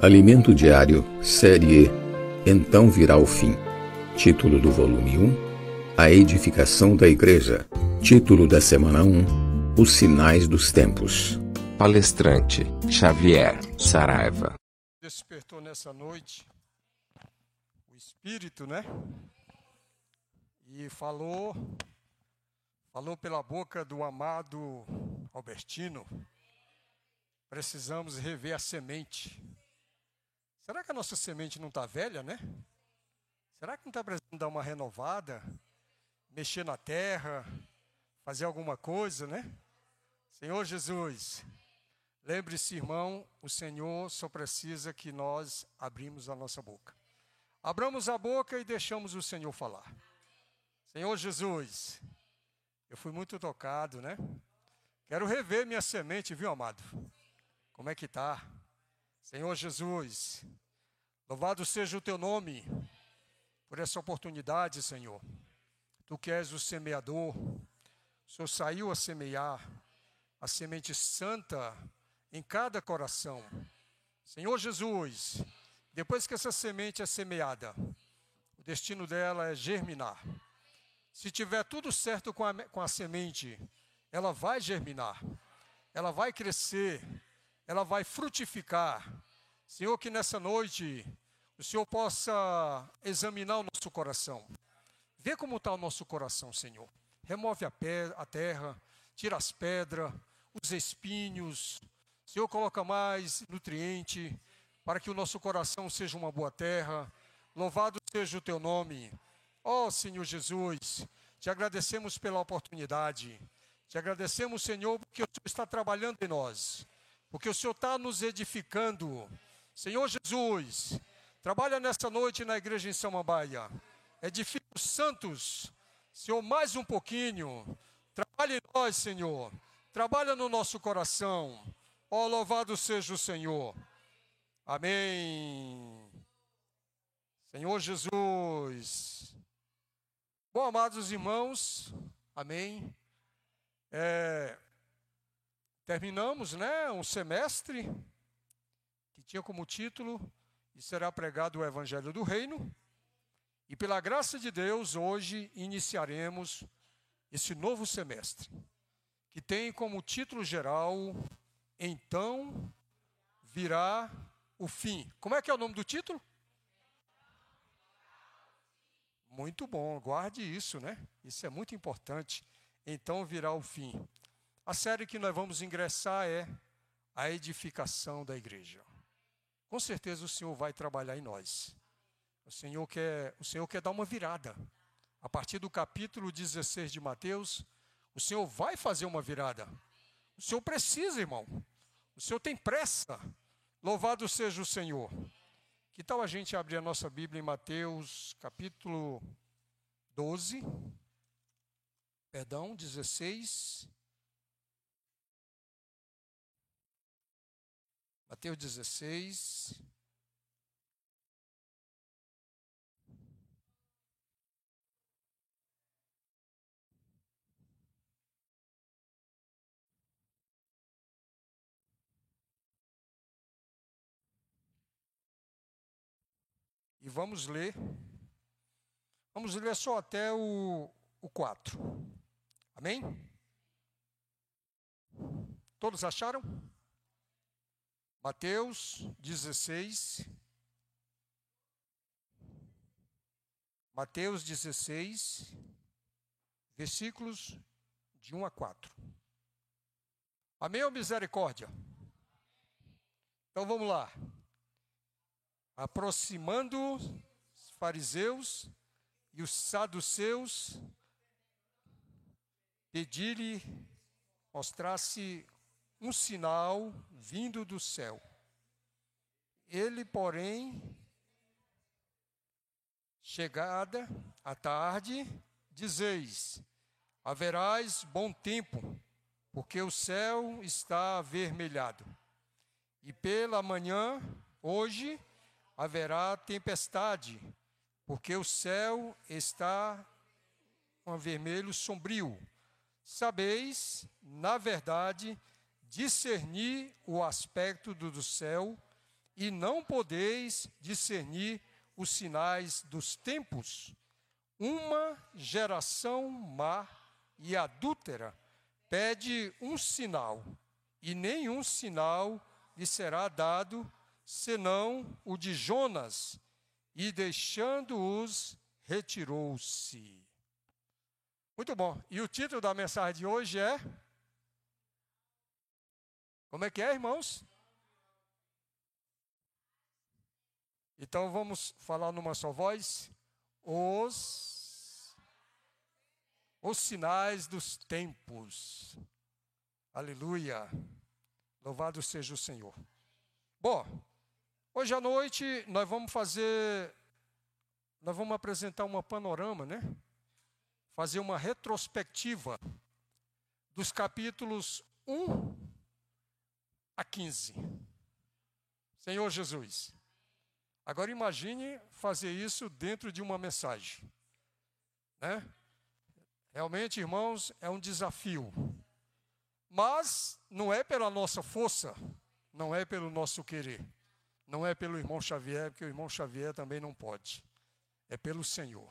Alimento Diário, Série Então Virá o Fim. Título do volume 1: A Edificação da Igreja. Título da semana 1: Os Sinais dos Tempos. Palestrante Xavier Saraiva. Despertou nessa noite o Espírito, né? E falou, falou pela boca do amado Albertino. Precisamos rever a semente. Será que a nossa semente não está velha, né? Será que não está precisando dar uma renovada? Mexer na terra? Fazer alguma coisa, né? Senhor Jesus, lembre-se, irmão, o Senhor só precisa que nós abrimos a nossa boca. Abramos a boca e deixamos o Senhor falar. Senhor Jesus, eu fui muito tocado, né? Quero rever minha semente, viu, amado? Como é que está? Senhor Jesus, louvado seja o teu nome por essa oportunidade, Senhor. Tu que és o semeador, o Senhor saiu a semear a semente santa em cada coração. Senhor Jesus, depois que essa semente é semeada, o destino dela é germinar. Se tiver tudo certo com a, com a semente, ela vai germinar, ela vai crescer, ela vai frutificar. Senhor, que nessa noite o Senhor possa examinar o nosso coração. Vê como está o nosso coração, Senhor. Remove a, a terra, tira as pedras, os espinhos. Senhor, coloca mais nutriente para que o nosso coração seja uma boa terra. Louvado seja o teu nome. Ó oh, Senhor Jesus, te agradecemos pela oportunidade. Te agradecemos, Senhor, porque o Senhor está trabalhando em nós porque o Senhor está nos edificando. Senhor Jesus, trabalha nessa noite na igreja em Samambaia. Edifica os santos. Senhor, mais um pouquinho. Trabalhe em nós, Senhor. Trabalha no nosso coração. Ó, oh, louvado seja o Senhor. Amém. Senhor Jesus. Bom, amados irmãos, amém. É, Terminamos, né, um semestre tinha como título e será pregado o evangelho do reino. E pela graça de Deus, hoje iniciaremos esse novo semestre, que tem como título geral Então virá o fim. Como é que é o nome do título? Muito bom, guarde isso, né? Isso é muito importante. Então virá o fim. A série que nós vamos ingressar é a edificação da igreja. Com certeza o Senhor vai trabalhar em nós. O Senhor quer, o Senhor quer dar uma virada. A partir do capítulo 16 de Mateus, o Senhor vai fazer uma virada. O Senhor precisa, irmão. O Senhor tem pressa. Louvado seja o Senhor. Que tal a gente abrir a nossa Bíblia em Mateus, capítulo 12, perdão, 16 Mateus 16. E vamos ler. Vamos ler só até o, o 4. Amém? Todos acharam? Mateus 16. Mateus 16, versículos de 1 a 4. Amém ou misericórdia? Então vamos lá. Aproximando os fariseus e os saduceus, pedir-lhe mostrasse um sinal vindo do céu. Ele, porém, chegada a tarde, dizeis: haverás bom tempo, porque o céu está avermelhado. E pela manhã, hoje, haverá tempestade, porque o céu está com vermelho sombrio. Sabeis, na verdade, discernir o aspecto do céu e não podeis discernir os sinais dos tempos. Uma geração má e adúltera pede um sinal, e nenhum sinal lhe será dado, senão o de Jonas, e deixando-os, retirou-se. Muito bom. E o título da mensagem de hoje é Como é que é, irmãos? Então vamos falar numa só voz. Os, os sinais dos tempos. Aleluia. Louvado seja o Senhor. Bom, hoje à noite nós vamos fazer, nós vamos apresentar uma panorama, né? Fazer uma retrospectiva dos capítulos 1 a 15. Senhor Jesus. Agora imagine fazer isso dentro de uma mensagem. Né? Realmente, irmãos, é um desafio. Mas não é pela nossa força, não é pelo nosso querer, não é pelo irmão Xavier, porque o irmão Xavier também não pode. É pelo Senhor.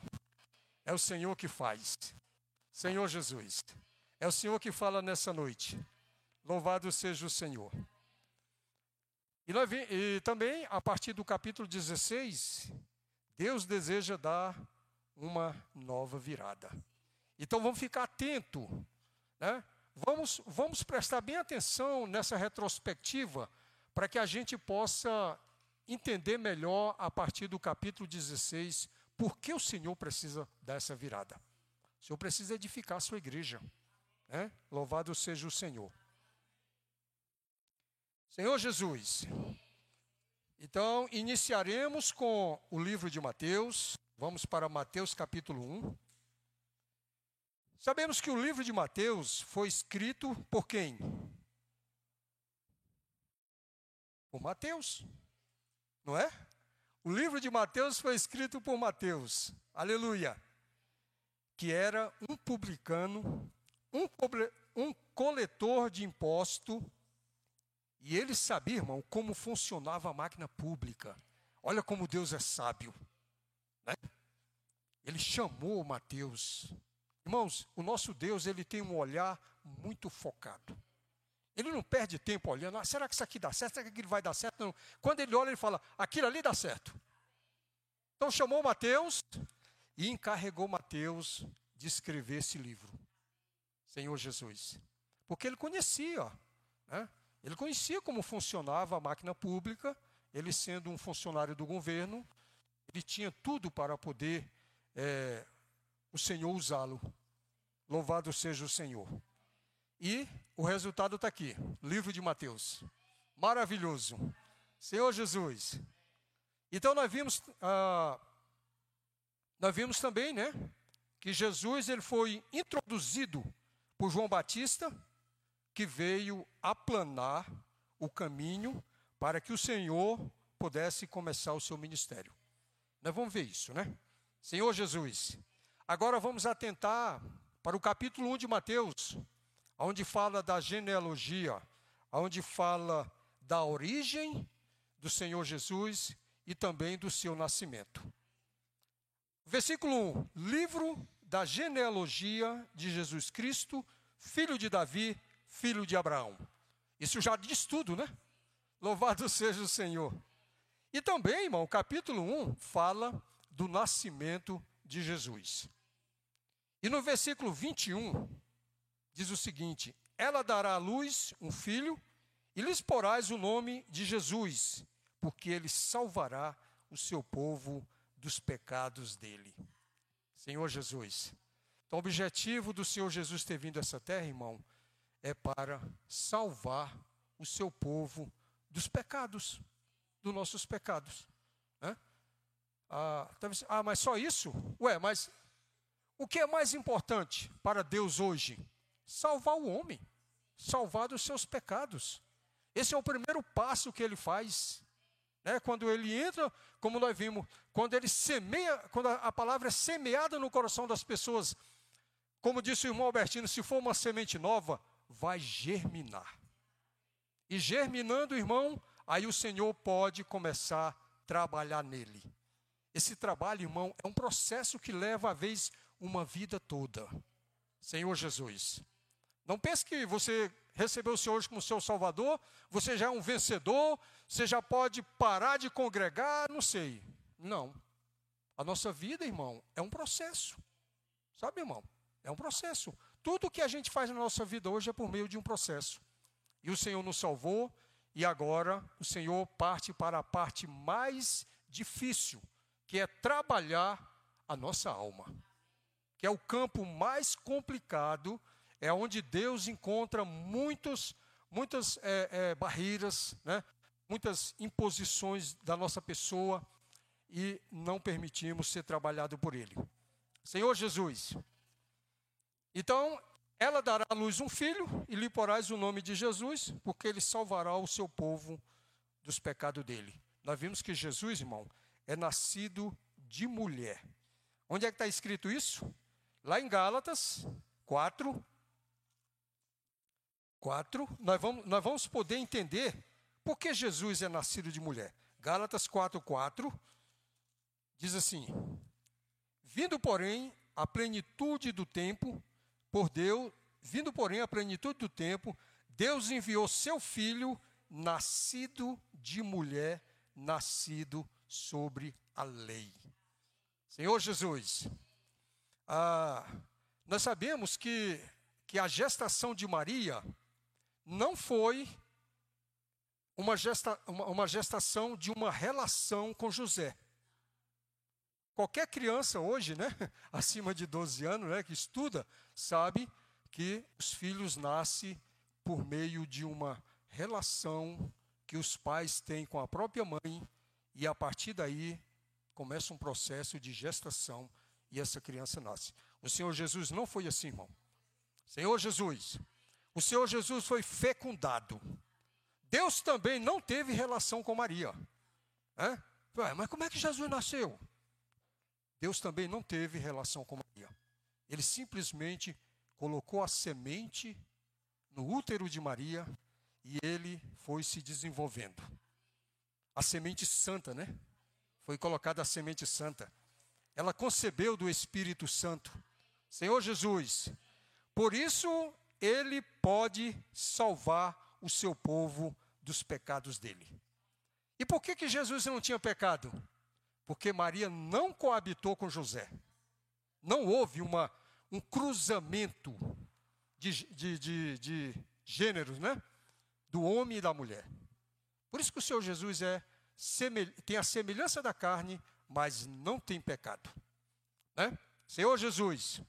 É o Senhor que faz. Senhor Jesus. É o Senhor que fala nessa noite. Louvado seja o Senhor. E, nós, e também, a partir do capítulo 16, Deus deseja dar uma nova virada. Então vamos ficar atento, né? Vamos, vamos prestar bem atenção nessa retrospectiva para que a gente possa entender melhor a partir do capítulo 16 por que o Senhor precisa dar essa virada. O Senhor precisa edificar a sua igreja. Né? Louvado seja o Senhor. Senhor Jesus, então iniciaremos com o livro de Mateus, vamos para Mateus capítulo 1. Sabemos que o livro de Mateus foi escrito por quem? Por Mateus, não é? O livro de Mateus foi escrito por Mateus, aleluia, que era um publicano, um, um coletor de imposto e ele sabia, irmão, como funcionava a máquina pública. Olha como Deus é sábio. Né? Ele chamou Mateus. Irmãos, o nosso Deus, ele tem um olhar muito focado. Ele não perde tempo olhando, ah, será que isso aqui dá certo? Será que aquilo vai dar certo? Não. Quando ele olha, ele fala, aquilo ali dá certo. Então chamou Mateus e encarregou Mateus de escrever esse livro. Senhor Jesus. Porque ele conhecia. Né? Ele conhecia como funcionava a máquina pública, ele sendo um funcionário do governo, ele tinha tudo para poder é, o Senhor usá-lo. Louvado seja o Senhor. E o resultado está aqui, livro de Mateus. Maravilhoso. Senhor Jesus. Então nós vimos, ah, nós vimos também, né, que Jesus ele foi introduzido por João Batista que veio aplanar o caminho para que o Senhor pudesse começar o seu ministério. Nós vamos ver isso, né? Senhor Jesus. Agora vamos atentar para o capítulo 1 de Mateus, onde fala da genealogia, onde fala da origem do Senhor Jesus e também do seu nascimento. Versículo 1: Livro da genealogia de Jesus Cristo, filho de Davi, filho de Abraão. Isso já diz tudo, né? Louvado seja o Senhor. E também, irmão, o capítulo 1 fala do nascimento de Jesus. E no versículo 21 diz o seguinte: Ela dará à luz um filho, e lhes porás o nome de Jesus, porque ele salvará o seu povo dos pecados dele. Senhor Jesus. Então, o objetivo do Senhor Jesus ter vindo a essa terra, irmão, é para salvar o seu povo dos pecados, dos nossos pecados. Né? Ah, ah, mas só isso? Ué, mas o que é mais importante para Deus hoje? Salvar o homem, salvar dos seus pecados. Esse é o primeiro passo que ele faz. Né? Quando ele entra, como nós vimos, quando ele semeia, quando a palavra é semeada no coração das pessoas, como disse o irmão Albertino, se for uma semente nova, vai germinar. E germinando, irmão, aí o Senhor pode começar a trabalhar nele. Esse trabalho, irmão, é um processo que leva, a vez, uma vida toda. Senhor Jesus. Não pense que você recebeu o Senhor hoje como seu Salvador, você já é um vencedor, você já pode parar de congregar, não sei. Não. A nossa vida, irmão, é um processo. Sabe, irmão? É um processo. Tudo que a gente faz na nossa vida hoje é por meio de um processo. E o Senhor nos salvou, e agora o Senhor parte para a parte mais difícil, que é trabalhar a nossa alma. Que é o campo mais complicado, é onde Deus encontra muitos, muitas é, é, barreiras, né? muitas imposições da nossa pessoa e não permitimos ser trabalhado por Ele. Senhor Jesus, então ela dará à luz um filho e lhe porás o nome de Jesus, porque ele salvará o seu povo dos pecados dele. Nós vimos que Jesus, irmão, é nascido de mulher. Onde é que está escrito isso? Lá em Gálatas 4. 4, nós vamos, nós vamos poder entender por que Jesus é nascido de mulher. Gálatas 4, 4 diz assim: Vindo, porém, a plenitude do tempo, por Deus, vindo, porém, a plenitude do tempo, Deus enviou seu filho, nascido de mulher, nascido sobre a lei. Senhor Jesus, ah, nós sabemos que, que a gestação de Maria não foi uma, gesta, uma, uma gestação de uma relação com José. Qualquer criança hoje, né, acima de 12 anos, né, que estuda, sabe que os filhos nascem por meio de uma relação que os pais têm com a própria mãe e a partir daí começa um processo de gestação e essa criança nasce. O Senhor Jesus não foi assim, irmão. Senhor Jesus, o Senhor Jesus foi fecundado. Deus também não teve relação com Maria. É? Mas como é que Jesus nasceu? Deus também não teve relação com Maria. Ele simplesmente colocou a semente no útero de Maria e ele foi se desenvolvendo. A semente santa, né? Foi colocada a semente santa. Ela concebeu do Espírito Santo. Senhor Jesus, por isso ele pode salvar o seu povo dos pecados dele. E por que que Jesus não tinha pecado? Porque Maria não coabitou com José. Não houve uma, um cruzamento de, de, de, de gêneros, né? Do homem e da mulher. Por isso que o Senhor Jesus é, tem a semelhança da carne, mas não tem pecado. Né? Senhor Jesus.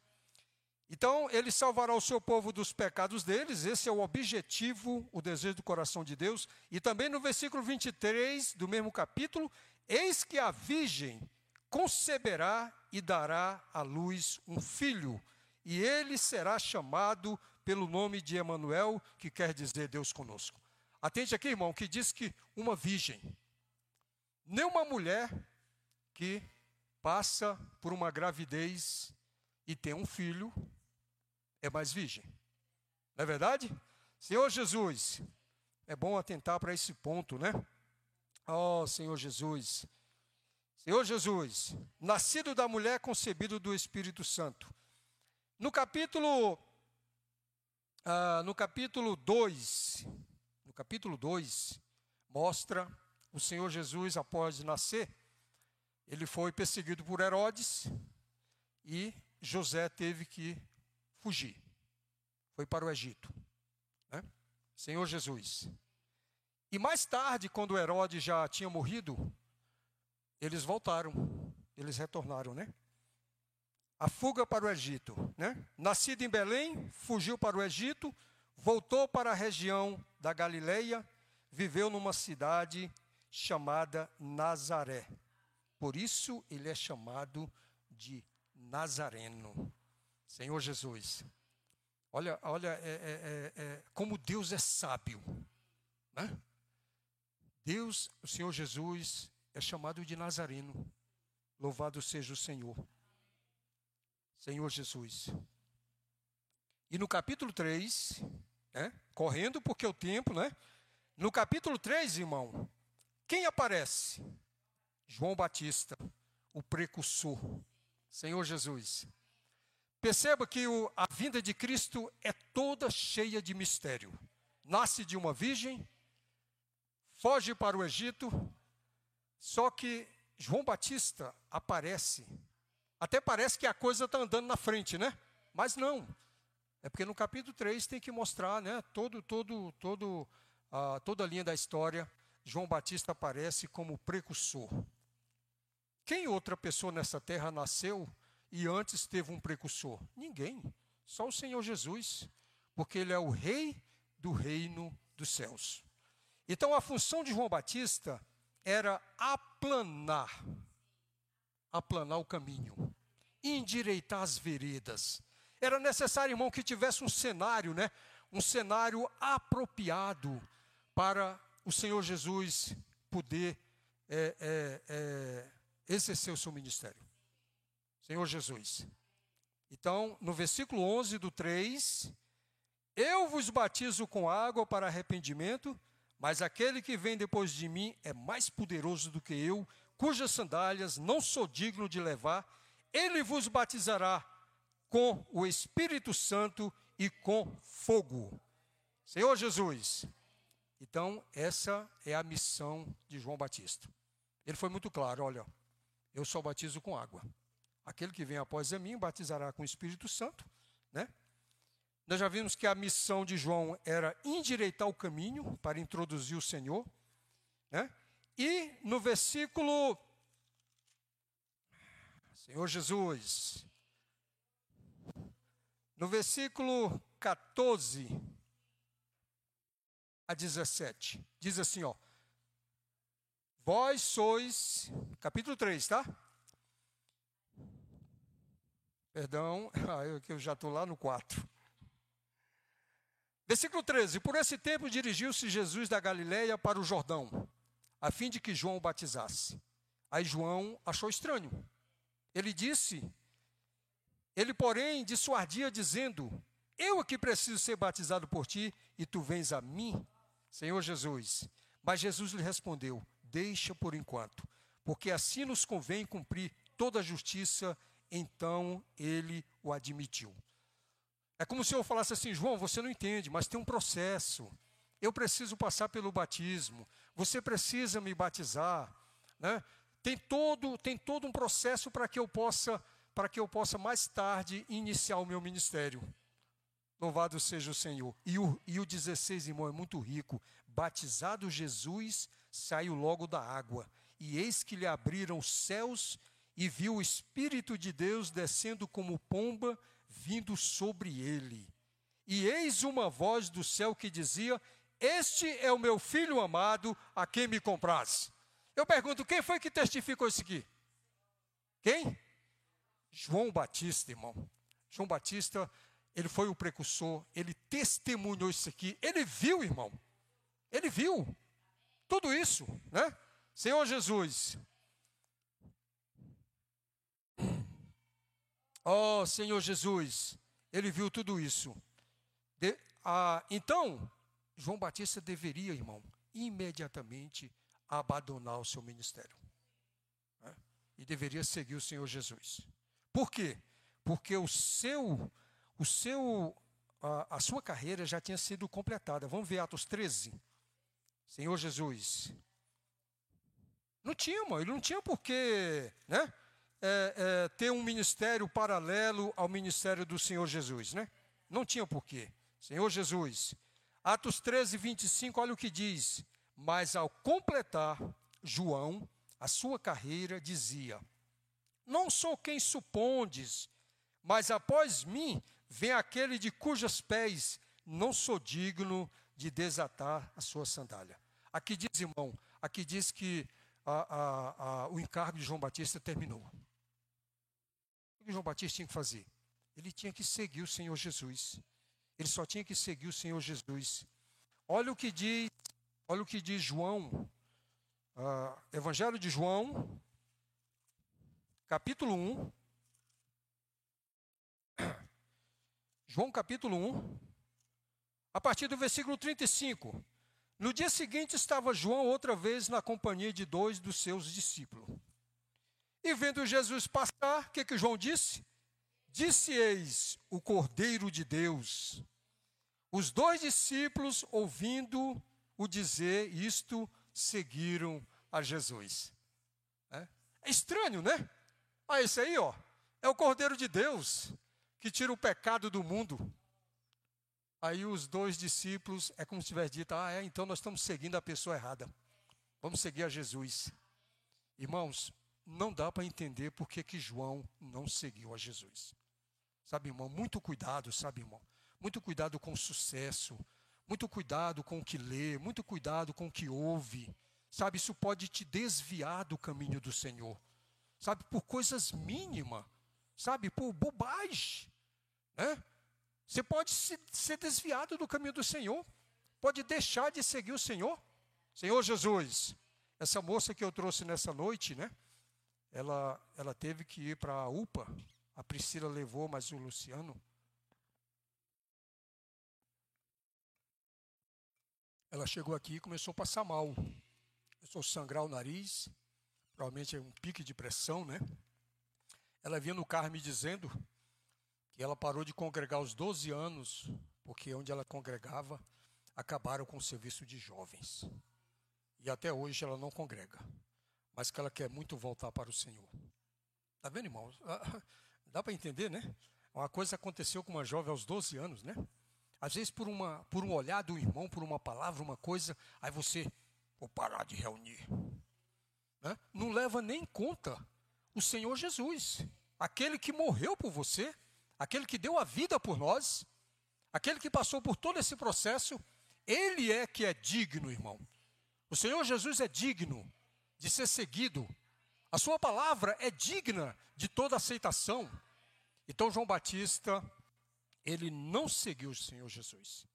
Então, ele salvará o seu povo dos pecados deles, esse é o objetivo, o desejo do coração de Deus. E também no versículo 23 do mesmo capítulo, Eis que a virgem conceberá e dará à luz um filho, e ele será chamado pelo nome de Emanuel, que quer dizer Deus conosco. Atente aqui, irmão, que diz que uma virgem, nem uma mulher que passa por uma gravidez e tem um filho, é mais virgem. Não é verdade? Senhor Jesus, é bom atentar para esse ponto, né? Oh, Senhor Jesus. Senhor Jesus, nascido da mulher, concebido do Espírito Santo. No capítulo ah, no capítulo 2, no capítulo 2, mostra o Senhor Jesus após nascer, ele foi perseguido por Herodes e José teve que fugir. Foi para o Egito. Né? Senhor Jesus. E mais tarde, quando Herodes já tinha morrido, eles voltaram, eles retornaram, né? A fuga para o Egito, né? Nascido em Belém, fugiu para o Egito, voltou para a região da Galileia, viveu numa cidade chamada Nazaré. Por isso ele é chamado de Nazareno. Senhor Jesus. Olha, olha é, é, é, é como Deus é sábio. Né? Deus, o Senhor Jesus, é chamado de Nazareno. Louvado seja o Senhor. Senhor Jesus. E no capítulo 3, né, correndo porque o tempo, né? No capítulo 3, irmão, quem aparece? João Batista, o precursor, Senhor Jesus. Perceba que o, a vinda de Cristo é toda cheia de mistério. Nasce de uma virgem, foge para o Egito, só que João Batista aparece. Até parece que a coisa está andando na frente, né? Mas não. É porque no capítulo 3 tem que mostrar, né? Todo, todo, todo, uh, toda a linha da história. João Batista aparece como precursor. Quem outra pessoa nessa terra nasceu e antes teve um precursor? Ninguém. Só o Senhor Jesus. Porque ele é o rei do reino dos céus. Então a função de João Batista era aplanar, aplanar o caminho, endireitar as veredas. Era necessário, irmão, que tivesse um cenário, né? Um cenário apropriado para o Senhor Jesus poder é, é, é, exercer o seu ministério. Senhor Jesus. Então, no versículo 11 do 3, eu vos batizo com água para arrependimento, mas aquele que vem depois de mim é mais poderoso do que eu, cujas sandálias não sou digno de levar. Ele vos batizará com o Espírito Santo e com fogo. Senhor Jesus. Então, essa é a missão de João Batista. Ele foi muito claro: olha, eu só batizo com água. Aquele que vem após a mim batizará com o Espírito Santo, né? Nós já vimos que a missão de João era endireitar o caminho para introduzir o Senhor. Né? E no versículo. Senhor Jesus. No versículo 14 a 17, diz assim: ó. Vós sois. Capítulo 3, tá? Perdão, ah, eu, eu já estou lá no 4. Versículo 13: Por esse tempo dirigiu-se Jesus da Galiléia para o Jordão, a fim de que João o batizasse. Aí João achou estranho. Ele disse: Ele, porém, dissuadia, dizendo: Eu aqui preciso ser batizado por ti, e tu vens a mim, Senhor Jesus. Mas Jesus lhe respondeu: Deixa por enquanto, porque assim nos convém cumprir toda a justiça. Então ele o admitiu. É como se eu falasse assim, João, você não entende, mas tem um processo. Eu preciso passar pelo batismo. Você precisa me batizar, né? Tem todo, tem todo um processo para que eu possa, para que eu possa mais tarde iniciar o meu ministério. Louvado seja o Senhor. E o, e o 16, irmão, é muito rico. Batizado Jesus, saiu logo da água. E eis que lhe abriram os céus e viu o Espírito de Deus descendo como pomba vindo sobre ele. E eis uma voz do céu que dizia: Este é o meu filho amado, a quem me compraz. Eu pergunto: quem foi que testificou isso aqui? Quem? João Batista, irmão. João Batista, ele foi o precursor, ele testemunhou isso aqui, ele viu, irmão. Ele viu tudo isso, né? Senhor Jesus, Oh, Senhor Jesus, ele viu tudo isso. De, ah, então, João Batista deveria, irmão, imediatamente abandonar o seu ministério. Né? E deveria seguir o Senhor Jesus. Por quê? Porque o seu, o seu, a, a sua carreira já tinha sido completada. Vamos ver Atos 13. Senhor Jesus. Não tinha, irmão, ele não tinha porquê, né? É, é, ter um ministério paralelo ao ministério do Senhor Jesus, né? Não tinha porquê. Senhor Jesus. Atos 13, 25, olha o que diz. Mas ao completar, João, a sua carreira, dizia: Não sou quem supondes, mas após mim vem aquele de cujos pés não sou digno de desatar a sua sandália. Aqui diz, irmão, aqui diz que a, a, a, o encargo de João Batista terminou que João Batista tinha que fazer? Ele tinha que seguir o Senhor Jesus. Ele só tinha que seguir o Senhor Jesus. Olha o que diz, olha o que diz João, uh, Evangelho de João, capítulo 1. João capítulo 1, a partir do versículo 35. No dia seguinte estava João outra vez na companhia de dois dos seus discípulos. E vendo Jesus passar, o que, que João disse? Disse eis o Cordeiro de Deus. Os dois discípulos, ouvindo o dizer isto, seguiram a Jesus. É, é estranho, né? Ah, esse aí, ó, é o Cordeiro de Deus que tira o pecado do mundo. Aí os dois discípulos, é como se tivesse dito: Ah, é, então nós estamos seguindo a pessoa errada. Vamos seguir a Jesus. Irmãos, não dá para entender por que, João não seguiu a Jesus. Sabe, irmão, muito cuidado, sabe, irmão? Muito cuidado com o sucesso, muito cuidado com o que lê, muito cuidado com o que ouve. Sabe, isso pode te desviar do caminho do Senhor. Sabe, por coisas mínimas, sabe, por bobagem, né? Você pode se, ser desviado do caminho do Senhor, pode deixar de seguir o Senhor. Senhor Jesus, essa moça que eu trouxe nessa noite, né? Ela, ela teve que ir para a UPA. A Priscila levou, mas o Luciano. Ela chegou aqui e começou a passar mal. Começou a sangrar o nariz, provavelmente é um pique de pressão, né? Ela vinha no carro me dizendo que ela parou de congregar aos 12 anos, porque onde ela congregava acabaram com o serviço de jovens. E até hoje ela não congrega, mas que ela quer muito voltar para o Senhor. Está vendo, irmãos? Ah, dá para entender, né? Uma coisa aconteceu com uma jovem aos 12 anos, né? Às vezes por, uma, por um olhar do irmão, por uma palavra, uma coisa, aí você, vou parar de reunir. Né? Não leva nem em conta o Senhor Jesus, aquele que morreu por você, aquele que deu a vida por nós, aquele que passou por todo esse processo, ele é que é digno, irmão. O Senhor Jesus é digno de ser seguido. A sua palavra é digna de toda aceitação. Então João Batista, ele não seguiu o Senhor Jesus.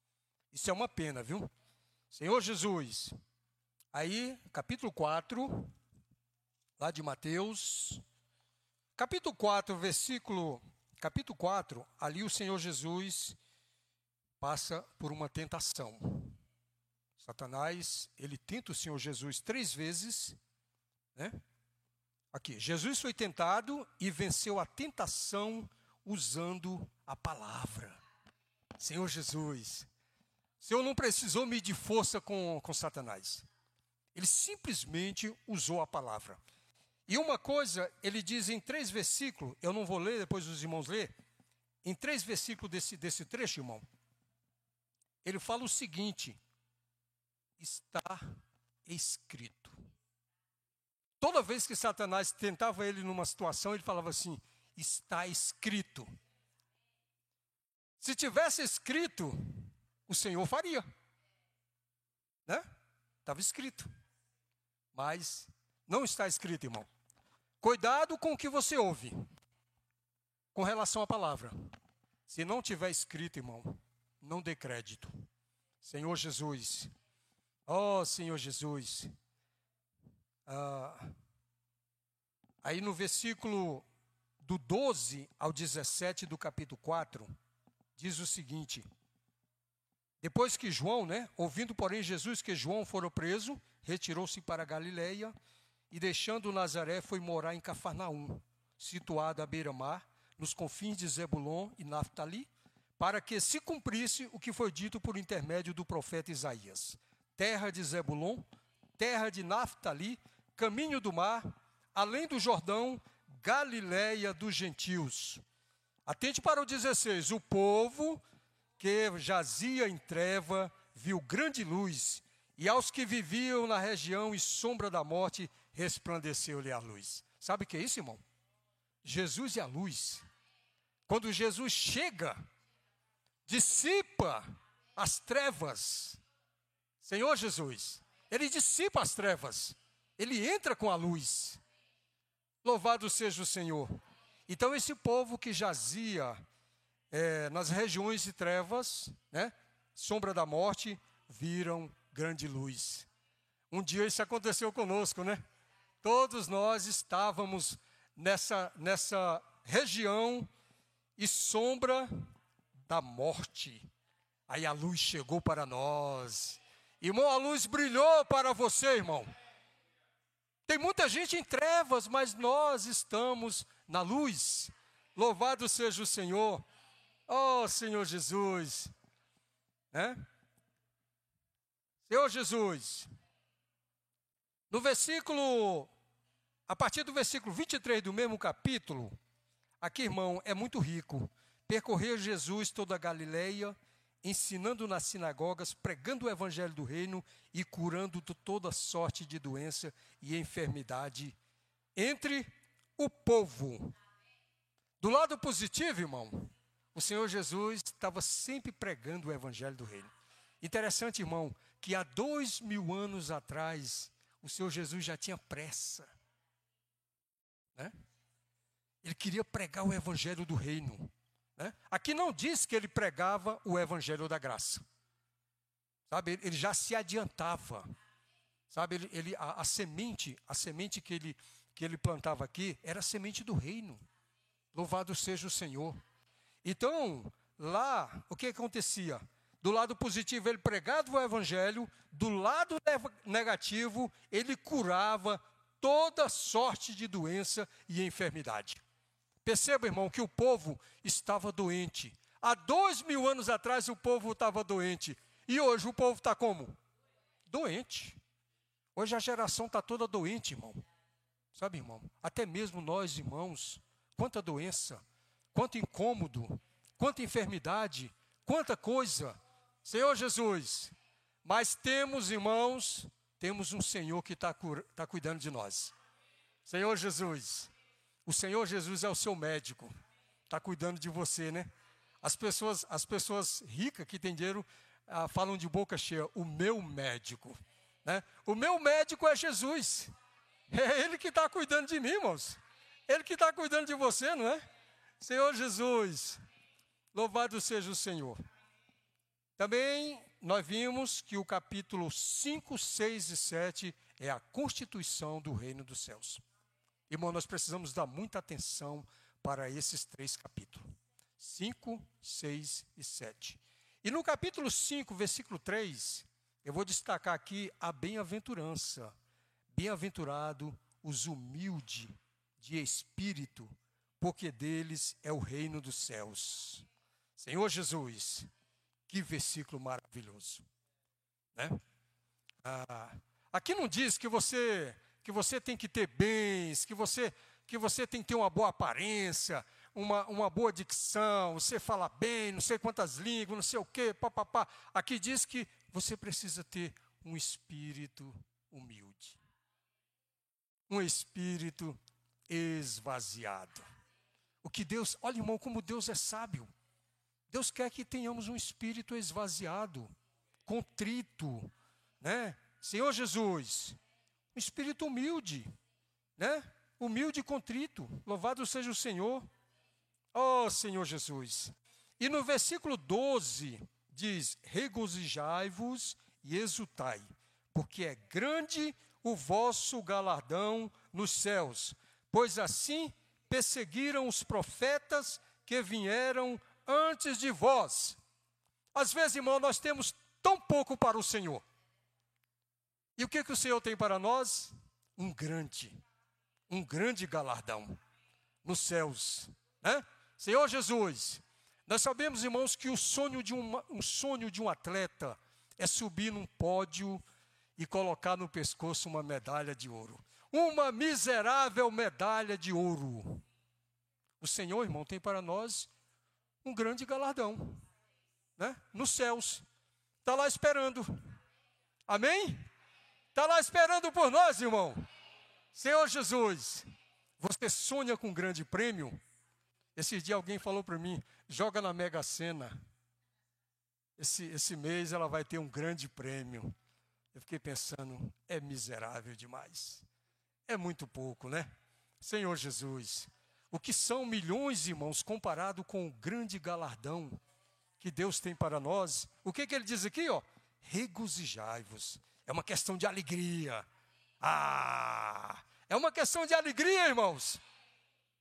Isso é uma pena, viu? Senhor Jesus. Aí, capítulo 4, lá de Mateus, capítulo 4, versículo capítulo 4, ali o Senhor Jesus passa por uma tentação. Satanás, ele tenta o Senhor Jesus três vezes, né? Aqui, Jesus foi tentado e venceu a tentação usando a palavra. Senhor Jesus, o Senhor não precisou medir força com, com Satanás. Ele simplesmente usou a palavra. E uma coisa, ele diz em três versículos, eu não vou ler, depois os irmãos ler, em três versículos desse, desse trecho, irmão, ele fala o seguinte: está escrito. Toda vez que Satanás tentava ele numa situação, ele falava assim: está escrito. Se tivesse escrito, o Senhor faria. Né? Estava escrito. Mas não está escrito, irmão. Cuidado com o que você ouve com relação à palavra. Se não tiver escrito, irmão, não dê crédito. Senhor Jesus, oh, Senhor Jesus. Ah, aí no versículo do 12 ao 17 do capítulo 4, diz o seguinte: Depois que João, né, ouvindo porém Jesus que João fora preso, retirou-se para Galiléia e deixando Nazaré foi morar em Cafarnaum, situado à beira-mar, nos confins de Zebulon e Naphtali, para que se cumprisse o que foi dito por intermédio do profeta Isaías: terra de Zebulon, terra de Naphtali, caminho do mar, além do Jordão, Galiléia dos gentios. Atente para o 16: o povo que jazia em treva viu grande luz, e aos que viviam na região e sombra da morte resplandeceu-lhe a luz. Sabe o que é isso, irmão? Jesus é a luz. Quando Jesus chega, dissipa as trevas. Senhor Jesus, ele dissipa as trevas. Ele entra com a luz. Louvado seja o Senhor. Então, esse povo que jazia é, nas regiões de trevas, né, sombra da morte, viram grande luz. Um dia isso aconteceu conosco, né? Todos nós estávamos nessa, nessa região e sombra da morte. Aí a luz chegou para nós Irmão, a luz brilhou para você, irmão. Tem muita gente em trevas, mas nós estamos na luz. Louvado seja o Senhor. Oh, Senhor Jesus. Né? Senhor Jesus. No versículo, a partir do versículo 23 do mesmo capítulo, aqui, irmão, é muito rico. Percorrer Jesus toda a Galileia, ensinando nas sinagogas, pregando o evangelho do reino e curando de toda sorte de doença e enfermidade entre o povo. Do lado positivo, irmão, o Senhor Jesus estava sempre pregando o evangelho do reino. Interessante, irmão, que há dois mil anos atrás, o Senhor Jesus já tinha pressa. Né? Ele queria pregar o evangelho do reino. Né? Aqui não diz que ele pregava o evangelho da graça. Sabe, ele já se adiantava. Sabe, ele, ele a, a, semente, a semente que ele, que ele plantava aqui era a semente do reino. Louvado seja o Senhor. Então, lá, o que acontecia? Do lado positivo, ele pregava o evangelho, do lado negativo, ele curava toda sorte de doença e enfermidade. Perceba, irmão, que o povo estava doente. Há dois mil anos atrás o povo estava doente. E hoje o povo está como? Doente. Hoje a geração está toda doente, irmão. Sabe, irmão? Até mesmo nós, irmãos, quanta doença, quanto incômodo, quanta enfermidade, quanta coisa. Senhor Jesus, mas temos, irmãos, temos um Senhor que está tá cuidando de nós. Senhor Jesus, o Senhor Jesus é o seu médico, está cuidando de você, né? As pessoas, as pessoas ricas que têm dinheiro ah, falam de boca cheia, o meu médico. Né? O meu médico é Jesus. É Ele que está cuidando de mim, irmãos. Ele que está cuidando de você, não é? Senhor Jesus, louvado seja o Senhor. Também nós vimos que o capítulo 5, 6 e 7 é a constituição do reino dos céus. Irmão, nós precisamos dar muita atenção para esses três capítulos: 5, 6 e 7. E no capítulo 5, versículo 3, eu vou destacar aqui a bem-aventurança. Bem-aventurado os humildes de espírito, porque deles é o reino dos céus. Senhor Jesus, que versículo maravilhoso. Né? Ah, aqui não diz que você que você tem que ter bens, que você, que você tem que ter uma boa aparência, uma, uma boa dicção, você fala bem, não sei quantas línguas, não sei o quê, papapá. Aqui diz que você precisa ter um espírito humilde. Um espírito esvaziado. O que Deus, olha irmão, como Deus é sábio. Deus quer que tenhamos um espírito esvaziado, contrito, né? Senhor Jesus, um espírito humilde, né? Humilde e contrito. Louvado seja o Senhor. Oh, Senhor Jesus. E no versículo 12 diz: Regozijai-vos e exultai, porque é grande o vosso galardão nos céus, pois assim perseguiram os profetas que vieram antes de vós. Às vezes, irmão, nós temos tão pouco para o Senhor. E o que, que o Senhor tem para nós? Um grande, um grande galardão nos céus. Né? Senhor Jesus, nós sabemos, irmãos, que o sonho de um, um sonho de um atleta é subir num pódio e colocar no pescoço uma medalha de ouro. Uma miserável medalha de ouro. O Senhor, irmão, tem para nós um grande galardão, né? Nos céus. Está lá esperando. Amém? Está lá esperando por nós, irmão. Senhor Jesus, você sonha com um grande prêmio? Esse dia alguém falou para mim: joga na Mega Sena. Esse, esse mês ela vai ter um grande prêmio. Eu fiquei pensando: é miserável demais. É muito pouco, né? Senhor Jesus, o que são milhões, irmãos, comparado com o grande galardão que Deus tem para nós? O que, que ele diz aqui, ó? Regozijai-vos é uma questão de alegria. Ah, é uma questão de alegria, irmãos.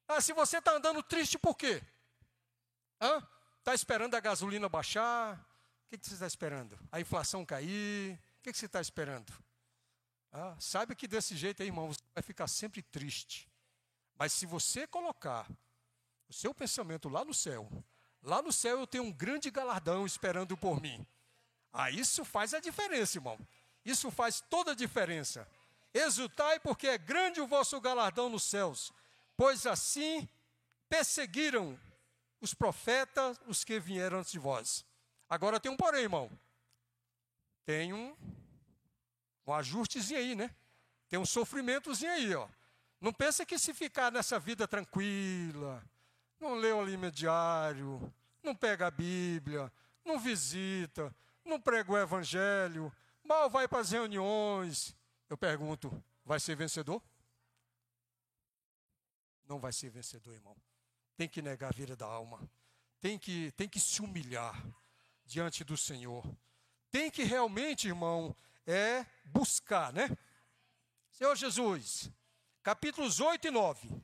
Ah, se você está andando triste, por quê? Está esperando a gasolina baixar? O que, que você está esperando? A inflação cair? que, que você está esperando? Ah, saiba que desse jeito aí, irmão, você vai ficar sempre triste. Mas se você colocar o seu pensamento lá no céu, lá no céu eu tenho um grande galardão esperando por mim. Ah, isso faz a diferença, irmão. Isso faz toda a diferença. Exultai, porque é grande o vosso galardão nos céus, pois assim perseguiram os profetas, os que vieram antes de vós. Agora tem um porém, irmão. Tem um, um ajustezinho aí, né? Tem um sofrimentozinho aí, ó. Não pensa que se ficar nessa vida tranquila, não lê o alimento diário, não pega a Bíblia, não visita, não prega o Evangelho, mal vai para as reuniões. Eu pergunto, vai ser vencedor? Não vai ser vencedor, irmão. Tem que negar a vida da alma. Tem que, tem que se humilhar diante do Senhor. Tem que realmente, irmão, é buscar, né? Senhor Jesus, capítulos 8 e 9.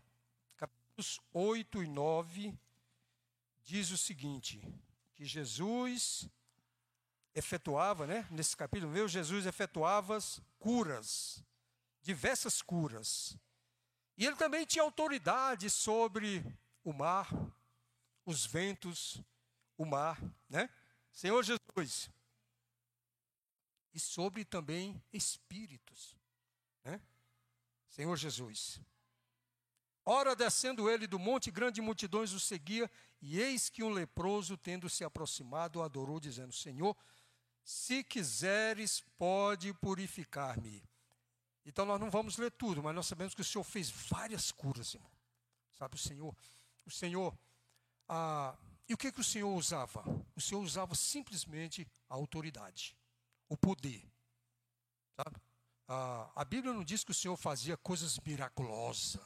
Capítulos 8 e 9 diz o seguinte: que Jesus efetuava, né? Nesse capítulo, meu Jesus efetuava curas, diversas curas. E ele também tinha autoridade sobre o mar, os ventos, o mar, né? Senhor Jesus. E sobre também espíritos, né? Senhor Jesus. Ora, descendo ele do monte, grande multidões o seguia, e eis que um leproso, tendo se aproximado, adorou, dizendo: Senhor, se quiseres, pode purificar-me. Então nós não vamos ler tudo, mas nós sabemos que o Senhor fez várias curas, irmão. Sabe, o Senhor, o Senhor, ah, e o que, que o Senhor usava? O Senhor usava simplesmente a autoridade, o poder. Sabe? Ah, a Bíblia não diz que o Senhor fazia coisas miraculosas.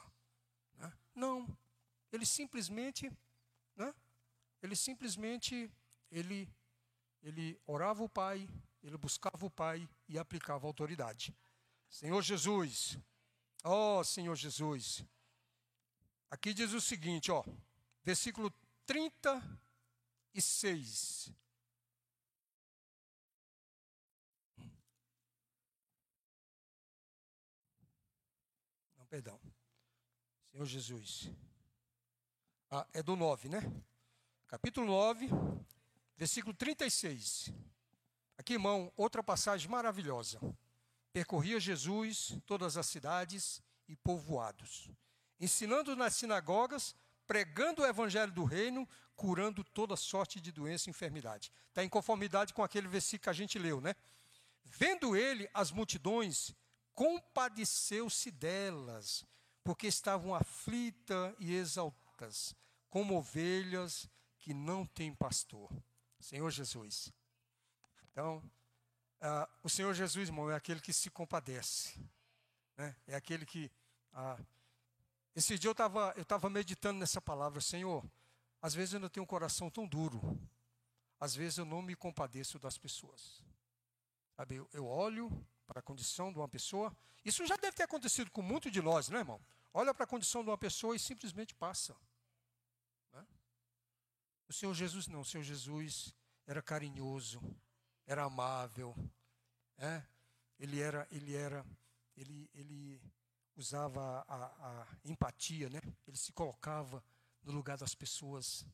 Né? Não. Ele simplesmente, né? ele simplesmente, ele ele orava o Pai, ele buscava o Pai e aplicava autoridade. Senhor Jesus, ó oh, Senhor Jesus. Aqui diz o seguinte, ó, versículo 36. Não, perdão. Senhor Jesus. Ah, é do 9, né? Capítulo 9, Versículo 36. Aqui, irmão, outra passagem maravilhosa. Percorria Jesus todas as cidades e povoados, ensinando nas sinagogas, pregando o evangelho do reino, curando toda sorte de doença e enfermidade. Está em conformidade com aquele versículo que a gente leu, né? Vendo ele as multidões, compadeceu-se delas, porque estavam aflitas e exaltas, como ovelhas que não têm pastor. Senhor Jesus. Então, uh, o Senhor Jesus, irmão, é aquele que se compadece. Né? É aquele que. Uh, esse dia eu estava eu tava meditando nessa palavra, Senhor. Às vezes eu não tenho um coração tão duro. Às vezes eu não me compadeço das pessoas. Sabe, eu, olho para a condição de uma pessoa. Isso já deve ter acontecido com muitos de nós, né, irmão? Olha para a condição de uma pessoa e simplesmente passa. O Senhor Jesus não, o Senhor Jesus era carinhoso, era amável, é? ele era, ele era, ele, ele usava a, a, empatia, né? Ele se colocava no lugar das pessoas,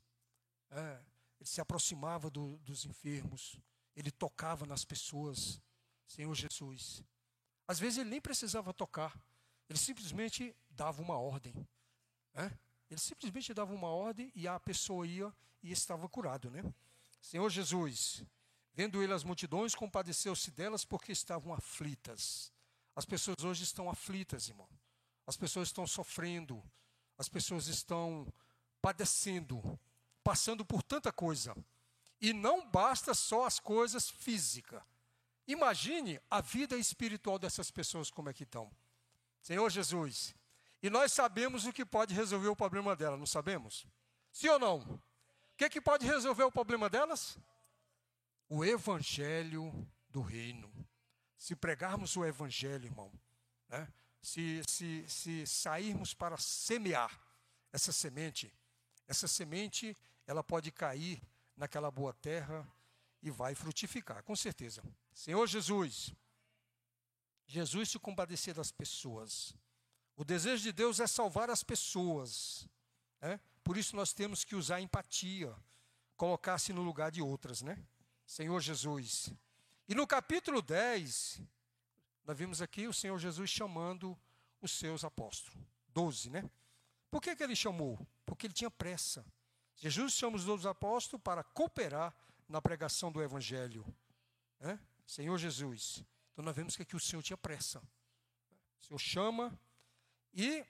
é? ele se aproximava do, dos enfermos, ele tocava nas pessoas, Senhor Jesus. Às vezes ele nem precisava tocar, ele simplesmente dava uma ordem. É? Ele simplesmente dava uma ordem e a pessoa ia e estava curado, né? Senhor Jesus, vendo ele as multidões, compadeceu-se delas porque estavam aflitas. As pessoas hoje estão aflitas, irmão. As pessoas estão sofrendo. As pessoas estão padecendo, passando por tanta coisa. E não basta só as coisas físicas. Imagine a vida espiritual dessas pessoas como é que estão. Senhor Jesus, e nós sabemos o que pode resolver o problema dela, não sabemos? Sim ou não? O que, é que pode resolver o problema delas? O evangelho do reino. Se pregarmos o evangelho, irmão, né? se, se, se sairmos para semear essa semente, essa semente ela pode cair naquela boa terra e vai frutificar, com certeza. Senhor Jesus, Jesus se compadecia das pessoas. O desejo de Deus é salvar as pessoas. Né? Por isso nós temos que usar empatia, colocar-se no lugar de outras, né? Senhor Jesus. E no capítulo 10, nós vimos aqui o Senhor Jesus chamando os seus apóstolos. Doze, né? Por que, que ele chamou? Porque ele tinha pressa. Jesus chama os doze apóstolos para cooperar na pregação do Evangelho. Né? Senhor Jesus. Então nós vemos que aqui o Senhor tinha pressa. O Senhor chama e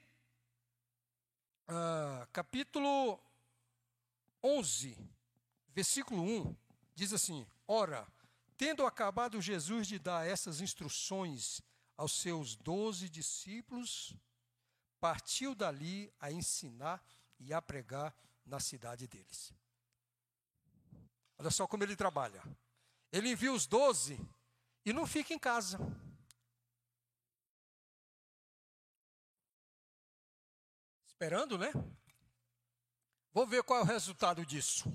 ah, capítulo 11, versículo 1, diz assim: Ora, tendo acabado Jesus de dar essas instruções aos seus doze discípulos, partiu dali a ensinar e a pregar na cidade deles. Olha só como ele trabalha. Ele envia os doze e não fica em casa. Esperando, né? Vou ver qual é o resultado disso.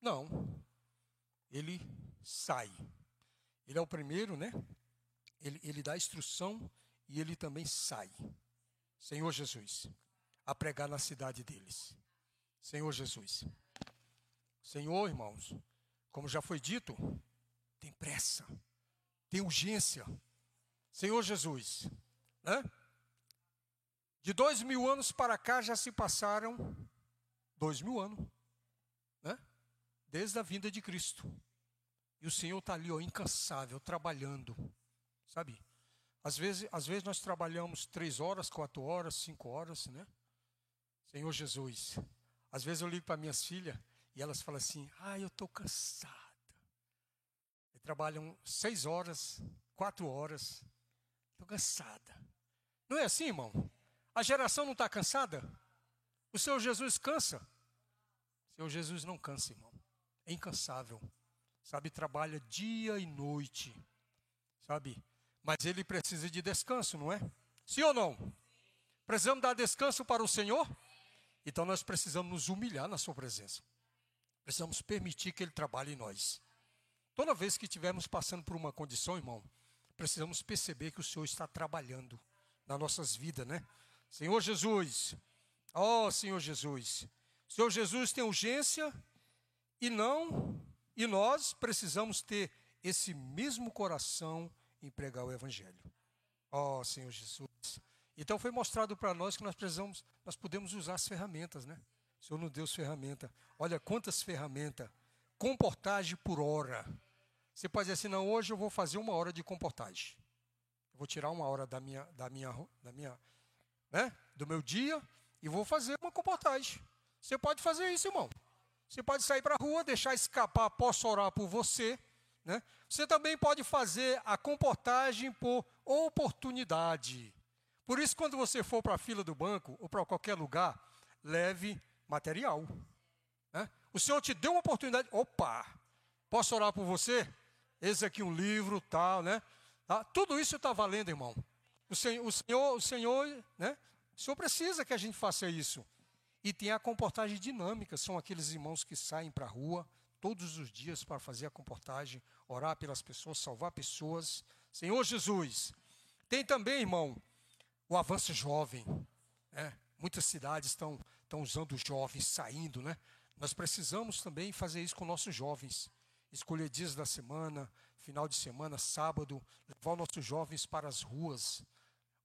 Não. Ele sai. Ele é o primeiro, né? Ele, ele dá instrução e ele também sai. Senhor Jesus, a pregar na cidade deles. Senhor Jesus. Senhor, irmãos, como já foi dito, tem pressa, tem urgência. Senhor Jesus, né? De dois mil anos para cá já se passaram dois mil anos, né? Desde a vinda de Cristo. E o Senhor está ali, ó, incansável, trabalhando, sabe? Às vezes, às vezes nós trabalhamos três horas, quatro horas, cinco horas, né? Senhor Jesus. Às vezes eu ligo para minhas filhas e elas falam assim: Ah, eu estou cansada. E trabalham seis horas, quatro horas. Estou cansada. Não é assim, irmão? A geração não está cansada? O Senhor Jesus cansa? O Senhor Jesus não cansa, irmão. É incansável. Sabe, trabalha dia e noite. Sabe? Mas ele precisa de descanso, não é? Sim ou não? Precisamos dar descanso para o Senhor? Então nós precisamos nos humilhar na Sua presença. Precisamos permitir que Ele trabalhe em nós. Toda vez que estivermos passando por uma condição, irmão, precisamos perceber que o Senhor está trabalhando nas nossas vidas, né? Senhor Jesus, ó oh, Senhor Jesus, Senhor Jesus tem urgência e não, e nós precisamos ter esse mesmo coração em pregar o Evangelho. Ó oh, Senhor Jesus. Então foi mostrado para nós que nós precisamos, nós podemos usar as ferramentas, né? O Senhor nos deu as ferramentas. Olha quantas ferramentas. Comportagem por hora. Você pode dizer assim, não, hoje eu vou fazer uma hora de comportagem. Eu vou tirar uma hora da minha, da minha, da minha né, do meu dia e vou fazer uma comportagem. Você pode fazer isso, irmão. Você pode sair para a rua, deixar escapar, posso orar por você. Né? Você também pode fazer a comportagem por oportunidade. Por isso, quando você for para a fila do banco ou para qualquer lugar, leve material. Né? O Senhor te deu uma oportunidade. Opa, posso orar por você? Esse aqui um livro, tal, né? Tá? Tudo isso está valendo, irmão. O Senhor, o Senhor, o Senhor, né? O Senhor precisa que a gente faça isso. E tem a comportagem dinâmica, são aqueles irmãos que saem para a rua todos os dias para fazer a comportagem, orar pelas pessoas, salvar pessoas. Senhor Jesus. Tem também, irmão, o avanço jovem. Né? Muitas cidades estão, usando os jovens saindo, né? Nós precisamos também fazer isso com nossos jovens. Escolher dias da semana, final de semana, sábado, levar nossos jovens para as ruas,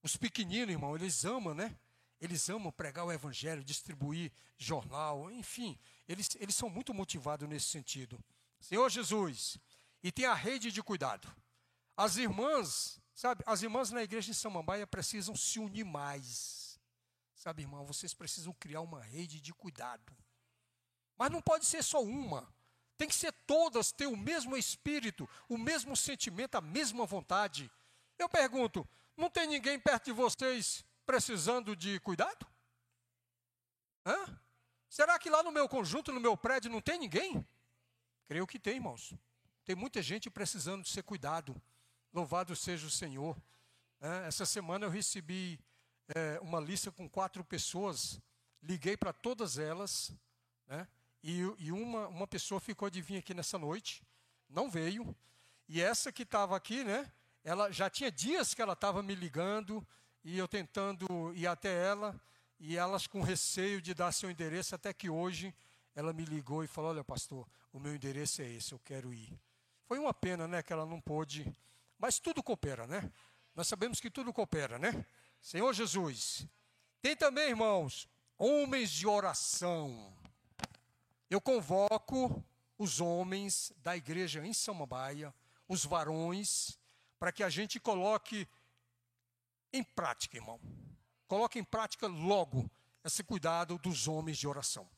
os pequeninos, irmão, eles amam, né? Eles amam pregar o evangelho, distribuir jornal, enfim, eles, eles são muito motivados nesse sentido. Senhor Jesus, e tem a rede de cuidado. As irmãs, sabe, as irmãs na igreja de Samambaia precisam se unir mais. Sabe, irmão, vocês precisam criar uma rede de cuidado. Mas não pode ser só uma. Tem que ser todas, ter o mesmo espírito, o mesmo sentimento, a mesma vontade. Eu pergunto, não tem ninguém perto de vocês precisando de cuidado? Hã? Será que lá no meu conjunto, no meu prédio, não tem ninguém? Creio que tem, irmãos. Tem muita gente precisando de ser cuidado. Louvado seja o Senhor. Essa semana eu recebi é, uma lista com quatro pessoas. Liguei para todas elas. Né, e, e uma, uma pessoa ficou de vir aqui nessa noite. Não veio. E essa que estava aqui, né? Ela já tinha dias que ela estava me ligando e eu tentando ir até ela e elas com receio de dar seu endereço, até que hoje ela me ligou e falou: Olha, pastor, o meu endereço é esse, eu quero ir. Foi uma pena, né, que ela não pôde, mas tudo coopera, né? Nós sabemos que tudo coopera, né? Senhor Jesus. Tem também, irmãos, homens de oração. Eu convoco os homens da igreja em Samambaia, os varões, para que a gente coloque em prática, irmão. Coloque em prática logo esse cuidado dos homens de oração.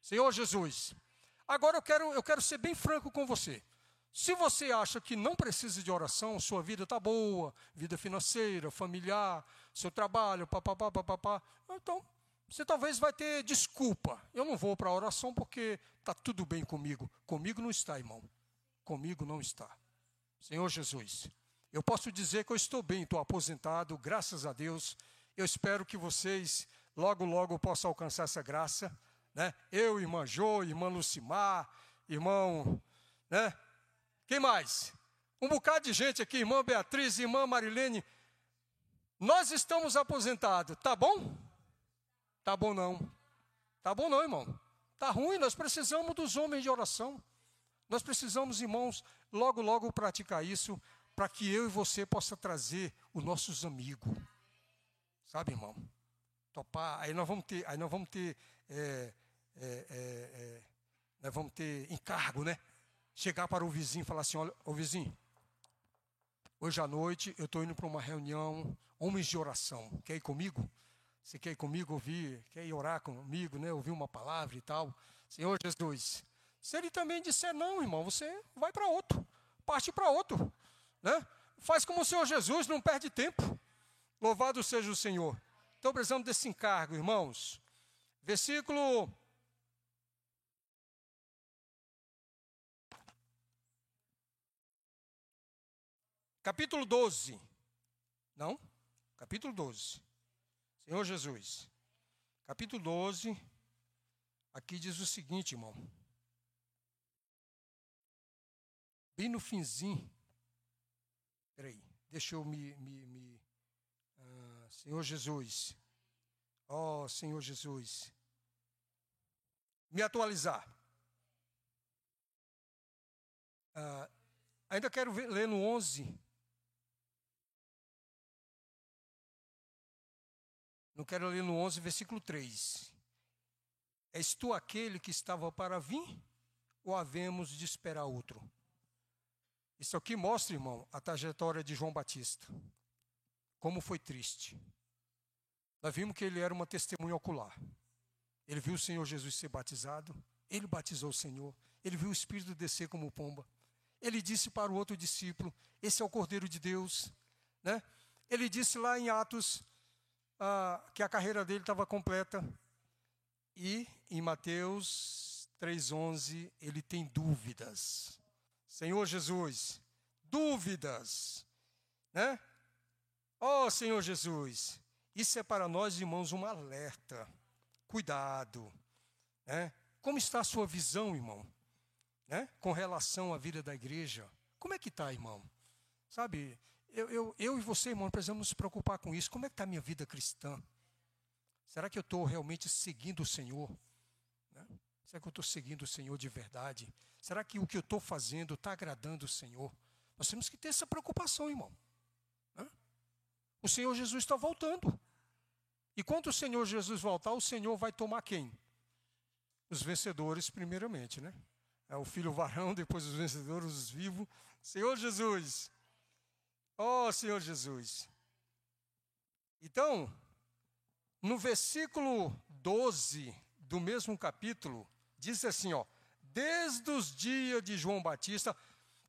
Senhor Jesus, agora eu quero, eu quero ser bem franco com você. Se você acha que não precisa de oração, sua vida está boa, vida financeira, familiar, seu trabalho, papapá, papapá, então você talvez vai ter desculpa. Eu não vou para a oração porque está tudo bem comigo. Comigo não está, irmão. Comigo não está. Senhor Jesus, eu posso dizer que eu estou bem, estou aposentado, graças a Deus. Eu espero que vocês logo, logo possam alcançar essa graça. Né? Eu, irmã Jo, irmã Lucimar, irmão, né? Quem mais? Um bocado de gente aqui, irmã Beatriz, irmã Marilene. Nós estamos aposentados, tá bom? Tá bom não. Tá bom não, irmão. Tá ruim, nós precisamos dos homens de oração. Nós precisamos, irmãos, logo, logo praticar isso, para que eu e você possa trazer os nossos amigos. Sabe, irmão? Topar, aí nós vamos ter, aí nós vamos ter, é, é, é, é nós vamos ter encargo, né? Chegar para o vizinho e falar assim, olha, ô vizinho, hoje à noite eu estou indo para uma reunião, homens de oração, quer ir comigo? Você quer ir comigo ouvir, quer ir orar comigo, né? Ouvir uma palavra e tal. Senhor Jesus. Se ele também disser não, irmão, você vai para outro, parte para outro, né? Faz como o Senhor Jesus, não perde tempo. Louvado seja o Senhor. Então precisamos desse encargo, irmãos. Versículo Capítulo 12. Não? Capítulo 12. Senhor Jesus. Capítulo 12. Aqui diz o seguinte, irmão. Bem no finzinho. Peraí, deixa eu me. me, me uh, Senhor Jesus. Ó oh, Senhor Jesus. Me atualizar. Uh, ainda quero ver, ler no 11. Não quero ler no 11, versículo 3. És tu aquele que estava para vir, ou havemos de esperar outro? Isso aqui mostra, irmão, a trajetória de João Batista. Como foi triste. Nós vimos que ele era uma testemunha ocular. Ele viu o Senhor Jesus ser batizado, ele batizou o Senhor, ele viu o Espírito descer como pomba. Ele disse para o outro discípulo: Esse é o Cordeiro de Deus. Né? Ele disse lá em Atos ah, que a carreira dele estava completa. E em Mateus 3,11 ele tem dúvidas. Senhor Jesus, dúvidas, né? Oh, Senhor Jesus, isso é para nós, irmãos, um alerta. Cuidado, né? Como está a sua visão, irmão? Né? Com relação à vida da igreja. Como é que está, irmão? Sabe, eu, eu, eu e você, irmão, precisamos nos preocupar com isso. Como é que está a minha vida cristã? Será que eu estou realmente seguindo o Senhor? Né? Será que eu estou seguindo o Senhor de verdade? Será que o que eu estou fazendo está agradando o Senhor? Nós temos que ter essa preocupação, irmão. O Senhor Jesus está voltando. E quando o Senhor Jesus voltar, o Senhor vai tomar quem? Os vencedores, primeiramente, né? É o filho varão, depois os vencedores, os vivos. Senhor Jesus. Oh, Senhor Jesus. Então, no versículo 12 do mesmo capítulo, diz assim, ó: desde os dias de João Batista.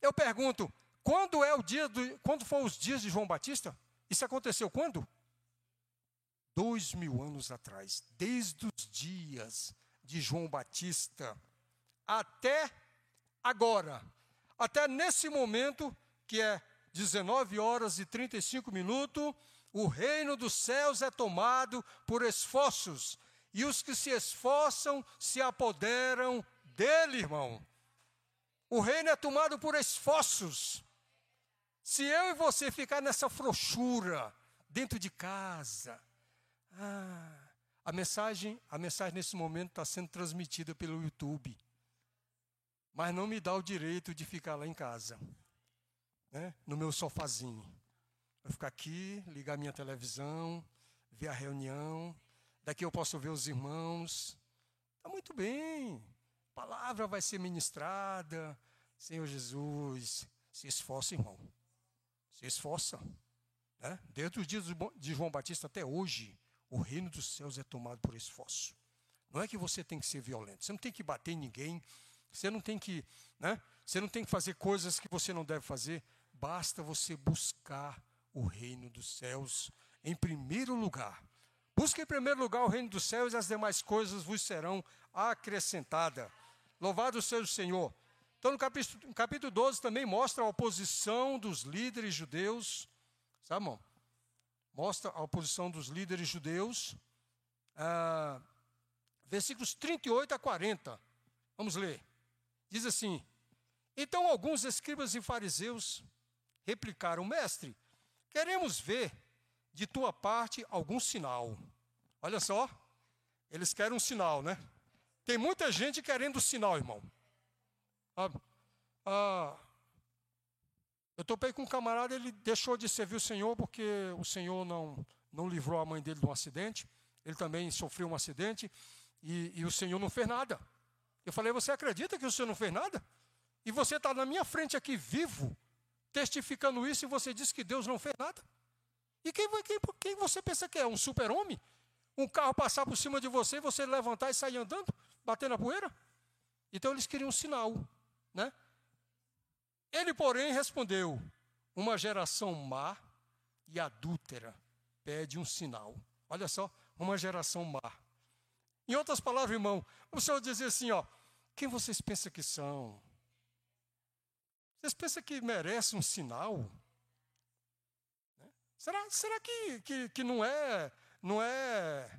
Eu pergunto, quando é o dia do, quando foram os dias de João Batista? Isso aconteceu quando? Dois mil anos atrás, desde os dias de João Batista até agora, até nesse momento que é 19 horas e 35 minutos, o reino dos céus é tomado por esforços, e os que se esforçam se apoderam dele, irmão. O reino é tomado por esforços. Se eu e você ficar nessa frouxura dentro de casa, ah, a mensagem, a mensagem nesse momento está sendo transmitida pelo YouTube, mas não me dá o direito de ficar lá em casa, né, no meu sofazinho. Vou ficar aqui, ligar minha televisão, ver a reunião. Daqui eu posso ver os irmãos. Está muito bem. Palavra vai ser ministrada. Senhor Jesus, se esforça, irmão. Se esforça. Né? Desde os dias de João Batista até hoje, o reino dos céus é tomado por esforço. Não é que você tem que ser violento. Você não tem que bater em ninguém. Você não tem que, né? Você não tem que fazer coisas que você não deve fazer. Basta você buscar o reino dos céus em primeiro lugar. Busque em primeiro lugar o reino dos céus e as demais coisas vos serão acrescentadas. Louvado seja o Senhor. Então, no capítulo, capítulo 12 também mostra a oposição dos líderes judeus. Sabe, irmão? Mostra a oposição dos líderes judeus. Ah, versículos 38 a 40. Vamos ler. Diz assim: Então alguns escribas e fariseus replicaram, mestre, queremos ver de tua parte algum sinal. Olha só, eles querem um sinal, né? Tem muita gente querendo sinal, irmão. Ah, ah, eu topei com um camarada, ele deixou de servir o Senhor porque o Senhor não, não livrou a mãe dele de um acidente. Ele também sofreu um acidente e, e o Senhor não fez nada. Eu falei, você acredita que o Senhor não fez nada? E você está na minha frente aqui vivo, testificando isso, e você diz que Deus não fez nada? E quem, quem, quem você pensa que é? Um super-homem? Um carro passar por cima de você e você levantar e sair andando, batendo a poeira? Então eles queriam um sinal, né? Ele, porém, respondeu: Uma geração má e adúltera pede um sinal. Olha só, uma geração má. Em outras palavras, irmão, o Senhor dizia assim: ó, quem vocês pensam que são? Vocês pensam que merece um sinal? Será, será que, que, que não é, não é,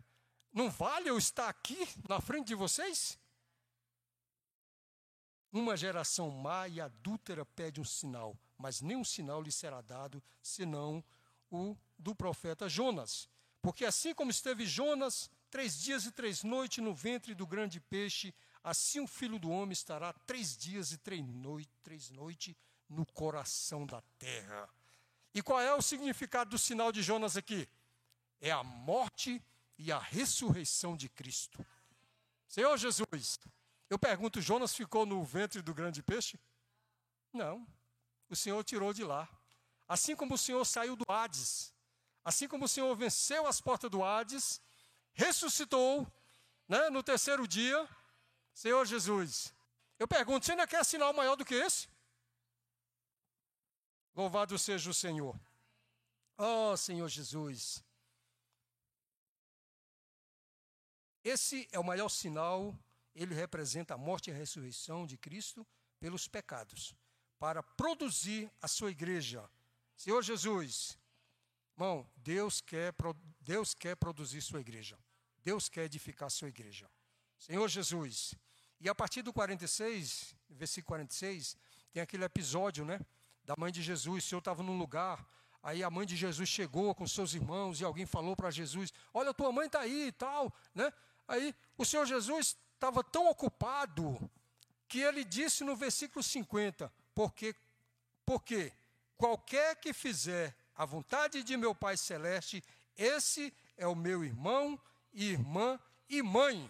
não vale eu estar aqui na frente de vocês? Uma geração má e adúltera pede um sinal, mas nenhum sinal lhe será dado, senão o do profeta Jonas. Porque assim como esteve Jonas três dias e três noites no ventre do grande peixe, assim o filho do homem estará três dias e três noites, três noites no coração da terra. E qual é o significado do sinal de Jonas aqui? É a morte e a ressurreição de Cristo. Senhor Jesus, eu pergunto: Jonas ficou no ventre do grande peixe? Não. O Senhor tirou de lá. Assim como o Senhor saiu do Hades, assim como o Senhor venceu as portas do Hades, ressuscitou né, no terceiro dia, Senhor Jesus. Eu pergunto: você ainda quer sinal maior do que esse? Louvado seja o Senhor. Oh, Senhor Jesus. Esse é o maior sinal, ele representa a morte e a ressurreição de Cristo pelos pecados, para produzir a sua igreja. Senhor Jesus, irmão, Deus quer, Deus quer produzir sua igreja. Deus quer edificar sua igreja. Senhor Jesus. E a partir do 46, versículo 46, tem aquele episódio, né? da mãe de Jesus. O Senhor estava num lugar, aí a mãe de Jesus chegou com seus irmãos e alguém falou para Jesus: Olha, tua mãe está aí e tal. Né? Aí o Senhor Jesus estava tão ocupado que ele disse no versículo 50: Porque, porque qualquer que fizer a vontade de meu Pai Celeste, esse é o meu irmão, irmã e mãe.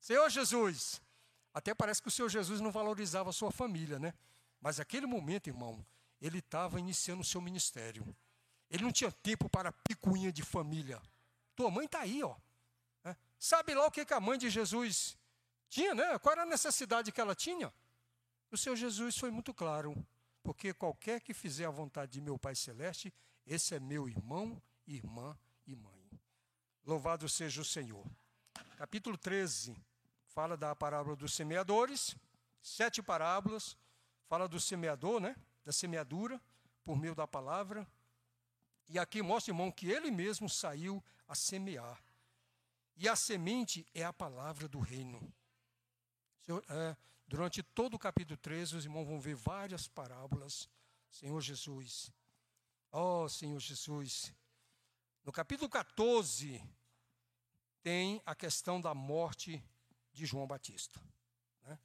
Senhor Jesus, até parece que o Senhor Jesus não valorizava a sua família, né? Mas aquele momento, irmão, ele estava iniciando o seu ministério. Ele não tinha tempo para picuinha de família. Tua mãe está aí, ó. Sabe lá o que, a mãe de Jesus tinha, né? Qual era a necessidade que ela tinha? O Senhor Jesus foi muito claro. Porque qualquer que fizer a vontade de meu Pai Celeste, esse é meu irmão, irmã e mãe. Louvado seja o Senhor. Capítulo 13 fala da parábola dos semeadores, sete parábolas, fala do semeador, né? da semeadura, por meio da palavra. E aqui mostra, irmão, que ele mesmo saiu a semear. E a semente é a palavra do reino. É, durante todo o capítulo 13, os irmãos vão ver várias parábolas Senhor Jesus. Oh, Senhor Jesus. No capítulo 14, tem a questão da morte de João Batista. Né?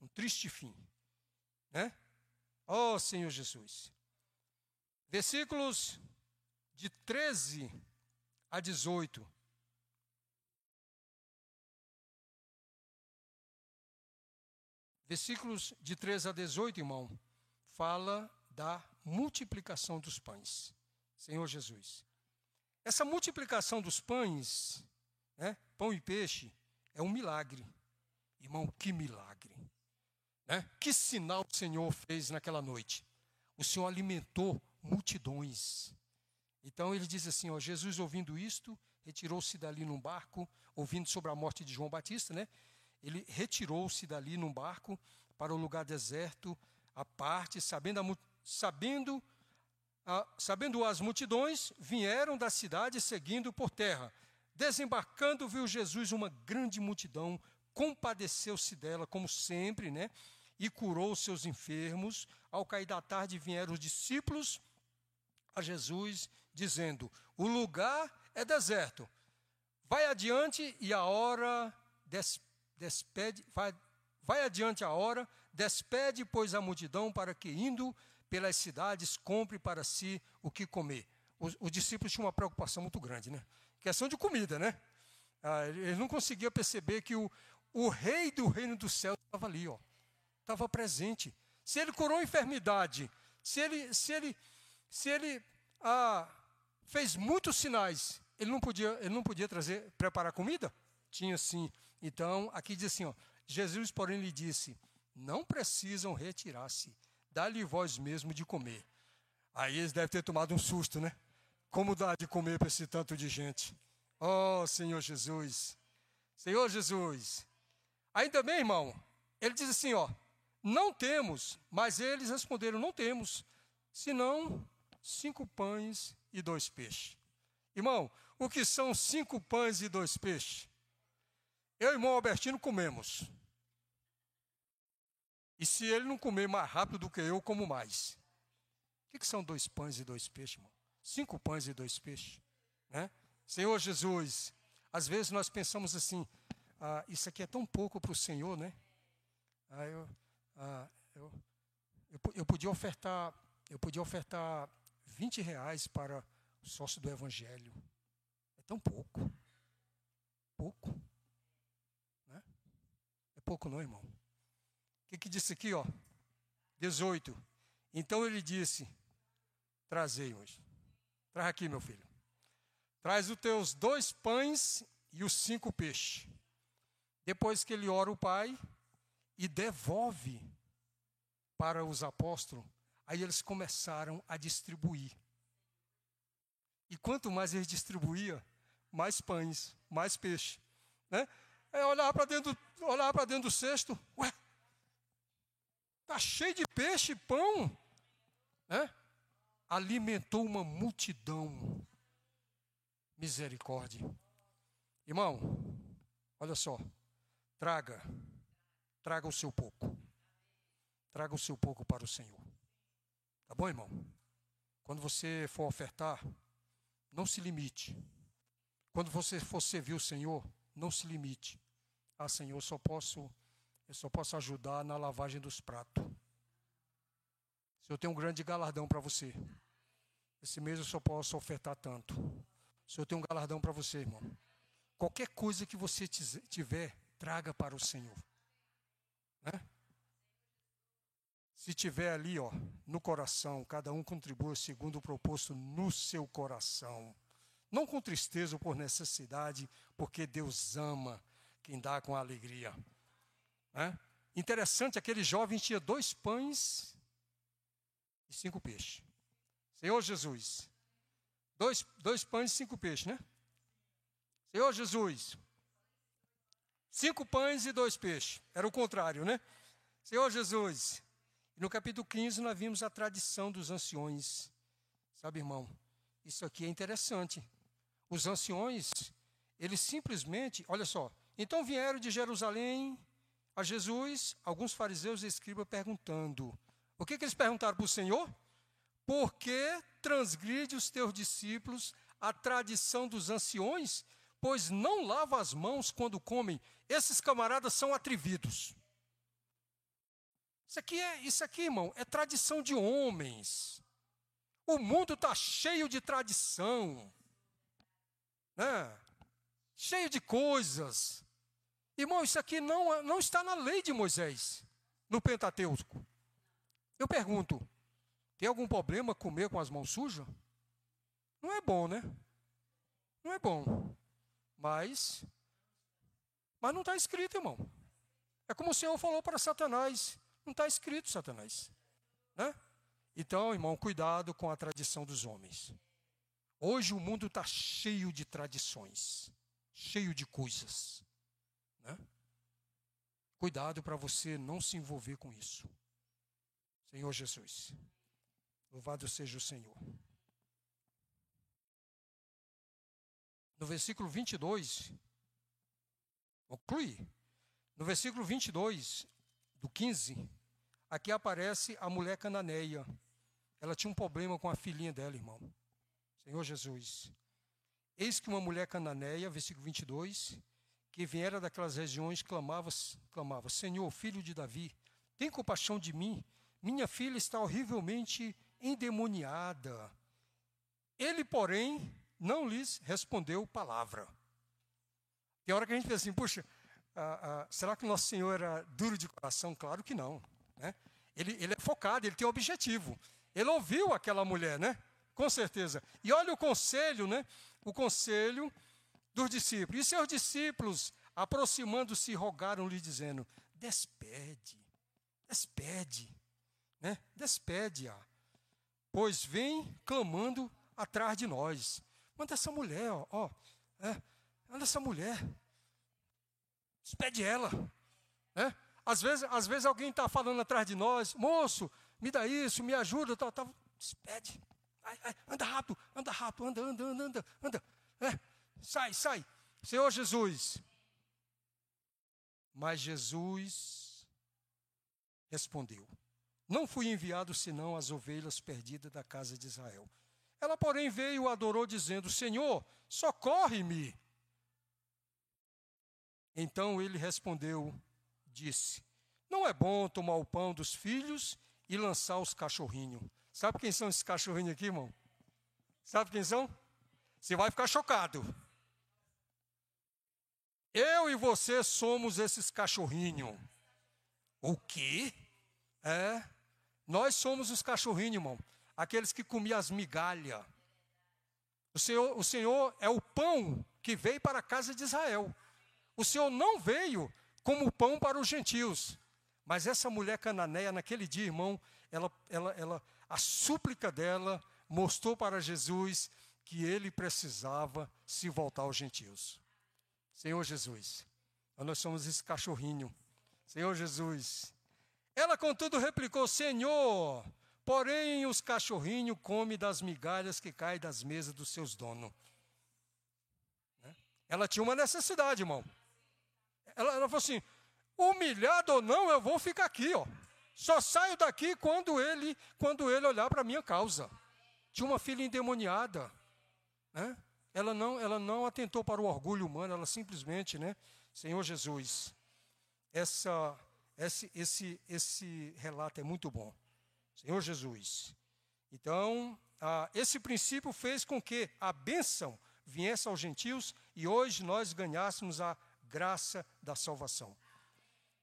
Um triste fim. Né? Oh, Senhor Jesus. Versículos de 13 a 18. Versículos de 13 a 18, irmão, fala da multiplicação dos pães. Senhor Jesus. Essa multiplicação dos pães, né, pão e peixe, é um milagre. Irmão, que milagre. Né? Que sinal o Senhor fez naquela noite? O Senhor alimentou multidões. Então ele diz assim: ó, Jesus, ouvindo isto, retirou-se dali num barco, ouvindo sobre a morte de João Batista, né? Ele retirou-se dali num barco para um lugar deserto, à parte, sabendo, a, sabendo, a, sabendo as multidões, vieram da cidade seguindo por terra. Desembarcando, viu Jesus uma grande multidão, compadeceu-se dela, como sempre, né? E curou seus enfermos. Ao cair da tarde, vieram os discípulos a Jesus, dizendo: O lugar é deserto. Vai adiante e a hora despede despede, vai, vai adiante a hora, despede, pois, a multidão para que, indo pelas cidades, compre para si o que comer. Os, os discípulos tinham uma preocupação muito grande, né? Questão de comida, né? Ah, eles não conseguiam perceber que o, o rei do reino do céu estava ali, ó. Estava presente. Se ele curou a enfermidade, se ele, se ele, se ele ah, fez muitos sinais, ele não podia, ele não podia trazer, preparar comida? Tinha sim. Então, aqui diz assim: ó, Jesus, porém, lhe disse: Não precisam retirar-se, dá-lhe vós mesmo de comer. Aí eles devem ter tomado um susto, né? Como dá de comer para esse tanto de gente? Oh, Senhor Jesus. Senhor Jesus. Ainda bem, irmão, ele diz assim: ó, não temos, mas eles responderam: não temos, senão cinco pães e dois peixes. Irmão, o que são cinco pães e dois peixes? Eu e o irmão Albertino comemos. E se ele não comer mais rápido do que eu, como mais. O que, que são dois pães e dois peixes, irmão? Cinco pães e dois peixes. Né? Senhor Jesus, às vezes nós pensamos assim, ah, isso aqui é tão pouco para o Senhor, né? Ah, eu, ah, eu, eu, eu, podia ofertar, eu podia ofertar 20 reais para o sócio do Evangelho. É tão pouco. Pouco pouco não, irmão. O que, que disse aqui, ó? 18. Então ele disse: Trazei hoje. Traz aqui, meu filho. Traz os teus dois pães e os cinco peixes. Depois que ele ora o Pai e devolve para os apóstolos, aí eles começaram a distribuir. E quanto mais eles distribuíam, mais pães, mais peixe. Né? É olhar para dentro, olhar para dentro do cesto, ué, tá cheio de peixe, pão, né? Alimentou uma multidão. Misericórdia. Irmão, olha só, traga, traga o seu pouco. Traga o seu pouco para o Senhor. Tá bom, irmão? Quando você for ofertar, não se limite. Quando você for servir o Senhor, não se limite. Ah, Senhor, eu só posso, eu só posso ajudar na lavagem dos pratos. Se eu tenho um grande galardão para você, esse mês eu só posso ofertar tanto. Se eu tenho um galardão para você, irmão, qualquer coisa que você tiver, traga para o Senhor. Né? Se tiver ali, ó, no coração, cada um contribua segundo o proposto no seu coração. Não com tristeza ou por necessidade, porque Deus ama quem dá com alegria. É? Interessante, aquele jovem tinha dois pães e cinco peixes. Senhor Jesus, dois, dois pães e cinco peixes, né? Senhor Jesus, cinco pães e dois peixes. Era o contrário, né? Senhor Jesus. No capítulo 15 nós vimos a tradição dos anciões. Sabe, irmão, isso aqui é interessante. Os anciões, eles simplesmente, olha só, então vieram de Jerusalém a Jesus alguns fariseus e escribas perguntando. O que, que eles perguntaram para o Senhor? Por que transgride os teus discípulos a tradição dos anciões? Pois não lava as mãos quando comem. Esses camaradas são atrevidos. Isso aqui, é, isso aqui, irmão, é tradição de homens. O mundo está cheio de tradição, né? cheio de coisas. Irmão, isso aqui não, não está na lei de Moisés, no Pentateuco. Eu pergunto: tem algum problema comer com as mãos sujas? Não é bom, né? Não é bom. Mas, mas não está escrito, irmão. É como o Senhor falou para Satanás: não está escrito, Satanás. Né? Então, irmão, cuidado com a tradição dos homens. Hoje o mundo está cheio de tradições, cheio de coisas. Né? Cuidado para você não se envolver com isso. Senhor Jesus, louvado seja o Senhor. No versículo 22, conclui. No versículo 22, do 15, aqui aparece a mulher cananeia. Ela tinha um problema com a filhinha dela, irmão. Senhor Jesus. Eis que uma mulher cananeia, versículo 22, que viera daquelas regiões, clamava, clamava: Senhor, filho de Davi, tem compaixão de mim. Minha filha está horrivelmente endemoniada. Ele, porém, não lhes respondeu palavra. Tem hora que a gente pensa assim, puxa, ah, ah, será que nosso Senhor era duro de coração? Claro que não. Né? Ele, ele é focado, ele tem um objetivo. Ele ouviu aquela mulher, né? Com certeza. E olha o conselho, né? O conselho dos discípulos. E seus discípulos, aproximando-se, rogaram-lhe, dizendo: Despede, despede, né? Despede-a, pois vem clamando atrás de nós. Manda essa mulher, ó, ó é, manda essa mulher, Despede ela. Né? Às, vezes, às vezes alguém está falando atrás de nós, moço, me dá isso, me ajuda, tal. Despede. Ai, ai, anda rápido, anda rápido, anda, anda, anda, anda, anda. É, sai, sai. Senhor Jesus. Mas Jesus respondeu: Não fui enviado senão as ovelhas perdidas da casa de Israel. Ela, porém, veio e adorou, dizendo: Senhor, socorre-me. Então ele respondeu, disse: Não é bom tomar o pão dos filhos e lançar os cachorrinhos. Sabe quem são esses cachorrinhos aqui, irmão? Sabe quem são? Você vai ficar chocado. Eu e você somos esses cachorrinhos. O quê? É. Nós somos os cachorrinhos, irmão. Aqueles que comiam as migalhas. O Senhor, o Senhor é o pão que veio para a casa de Israel. O Senhor não veio como pão para os gentios. Mas essa mulher cananeia, naquele dia, irmão, ela, ela, ela, a súplica dela mostrou para Jesus que ele precisava se voltar aos gentios. Senhor Jesus, nós somos esse cachorrinho. Senhor Jesus. Ela, contudo, replicou: Senhor, porém os cachorrinhos comem das migalhas que caem das mesas dos seus donos. Né? Ela tinha uma necessidade, irmão. Ela, ela falou assim: humilhado ou não, eu vou ficar aqui, ó. Só saio daqui quando ele, quando ele olhar para minha causa. Tinha uma filha endemoniada, né? Ela não, ela não atentou para o orgulho humano, ela simplesmente, né? Senhor Jesus, essa, esse, esse, esse relato é muito bom. Senhor Jesus. Então, ah, esse princípio fez com que a bênção viesse aos gentios e hoje nós ganhássemos a graça da salvação.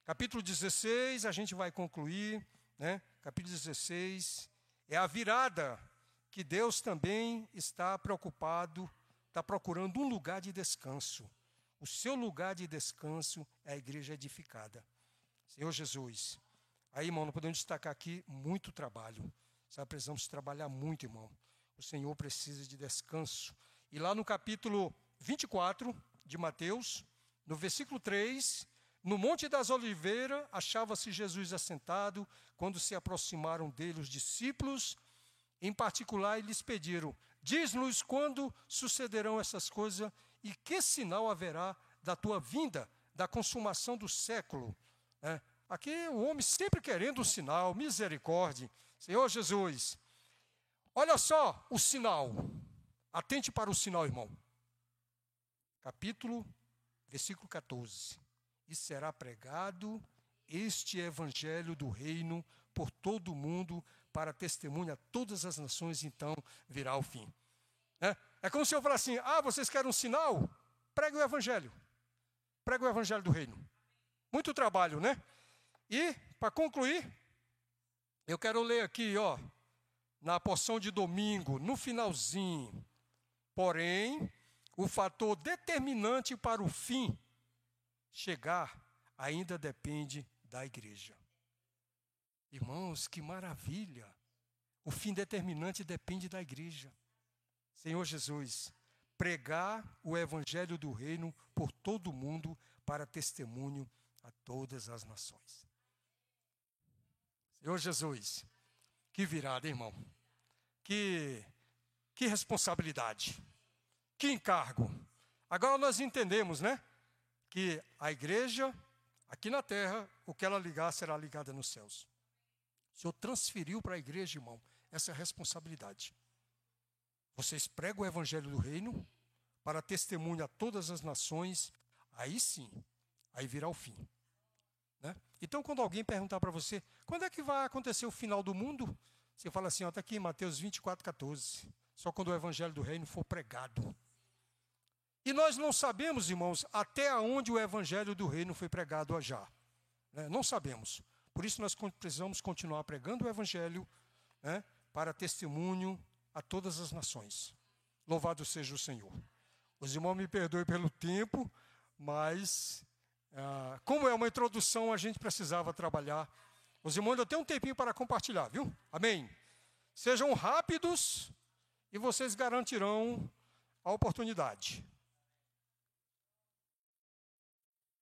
Capítulo 16, a gente vai concluir, né? Capítulo 16 é a virada que Deus também está preocupado, está procurando um lugar de descanso. O seu lugar de descanso é a igreja edificada. Senhor Jesus. Aí, irmão, não podemos destacar aqui muito trabalho. Sabe, precisamos trabalhar muito, irmão. O Senhor precisa de descanso. E lá no capítulo 24 de Mateus, no versículo 3, no Monte das Oliveiras, achava-se Jesus assentado, quando se aproximaram dele os discípulos, em particular, e lhes pediram: Diz-nos quando sucederão essas coisas e que sinal haverá da tua vinda, da consumação do século. É, aqui o homem sempre querendo um sinal, misericórdia. Senhor Jesus. Olha só o sinal. Atente para o sinal, irmão. Capítulo, versículo 14. E será pregado este evangelho do reino por todo o mundo para testemunha a todas as nações, então virá o fim. É, é como se eu falasse assim: ah, vocês querem um sinal? Pregue o evangelho. Pregue o evangelho do reino. Muito trabalho, né? E, para concluir, eu quero ler aqui, ó, na porção de domingo, no finalzinho. Porém, o fator determinante para o fim chegar ainda depende da igreja. Irmãos, que maravilha! O fim determinante depende da igreja. Senhor Jesus, pregar o evangelho do reino por todo o mundo para testemunho a todas as nações. Senhor Jesus, que virada, irmão. Que, que responsabilidade. Que encargo. Agora nós entendemos, né? Que a igreja, aqui na terra, o que ela ligar será ligada nos céus. O Senhor transferiu para a igreja, irmão, essa responsabilidade. Vocês pregam o evangelho do reino para testemunho a todas as nações, aí sim, aí virá o fim. Né? Então, quando alguém perguntar para você, quando é que vai acontecer o final do mundo? Você fala assim, está aqui em Mateus 24, 14. Só quando o evangelho do reino for pregado. E nós não sabemos, irmãos, até onde o evangelho do reino foi pregado já. Né? Não sabemos. Por isso nós precisamos continuar pregando o evangelho né? para testemunho a todas as nações. Louvado seja o Senhor. Os irmãos me perdoem pelo tempo, mas ah, como é uma introdução, a gente precisava trabalhar. Os irmãos ainda têm um tempinho para compartilhar, viu? Amém. Sejam rápidos e vocês garantirão a oportunidade.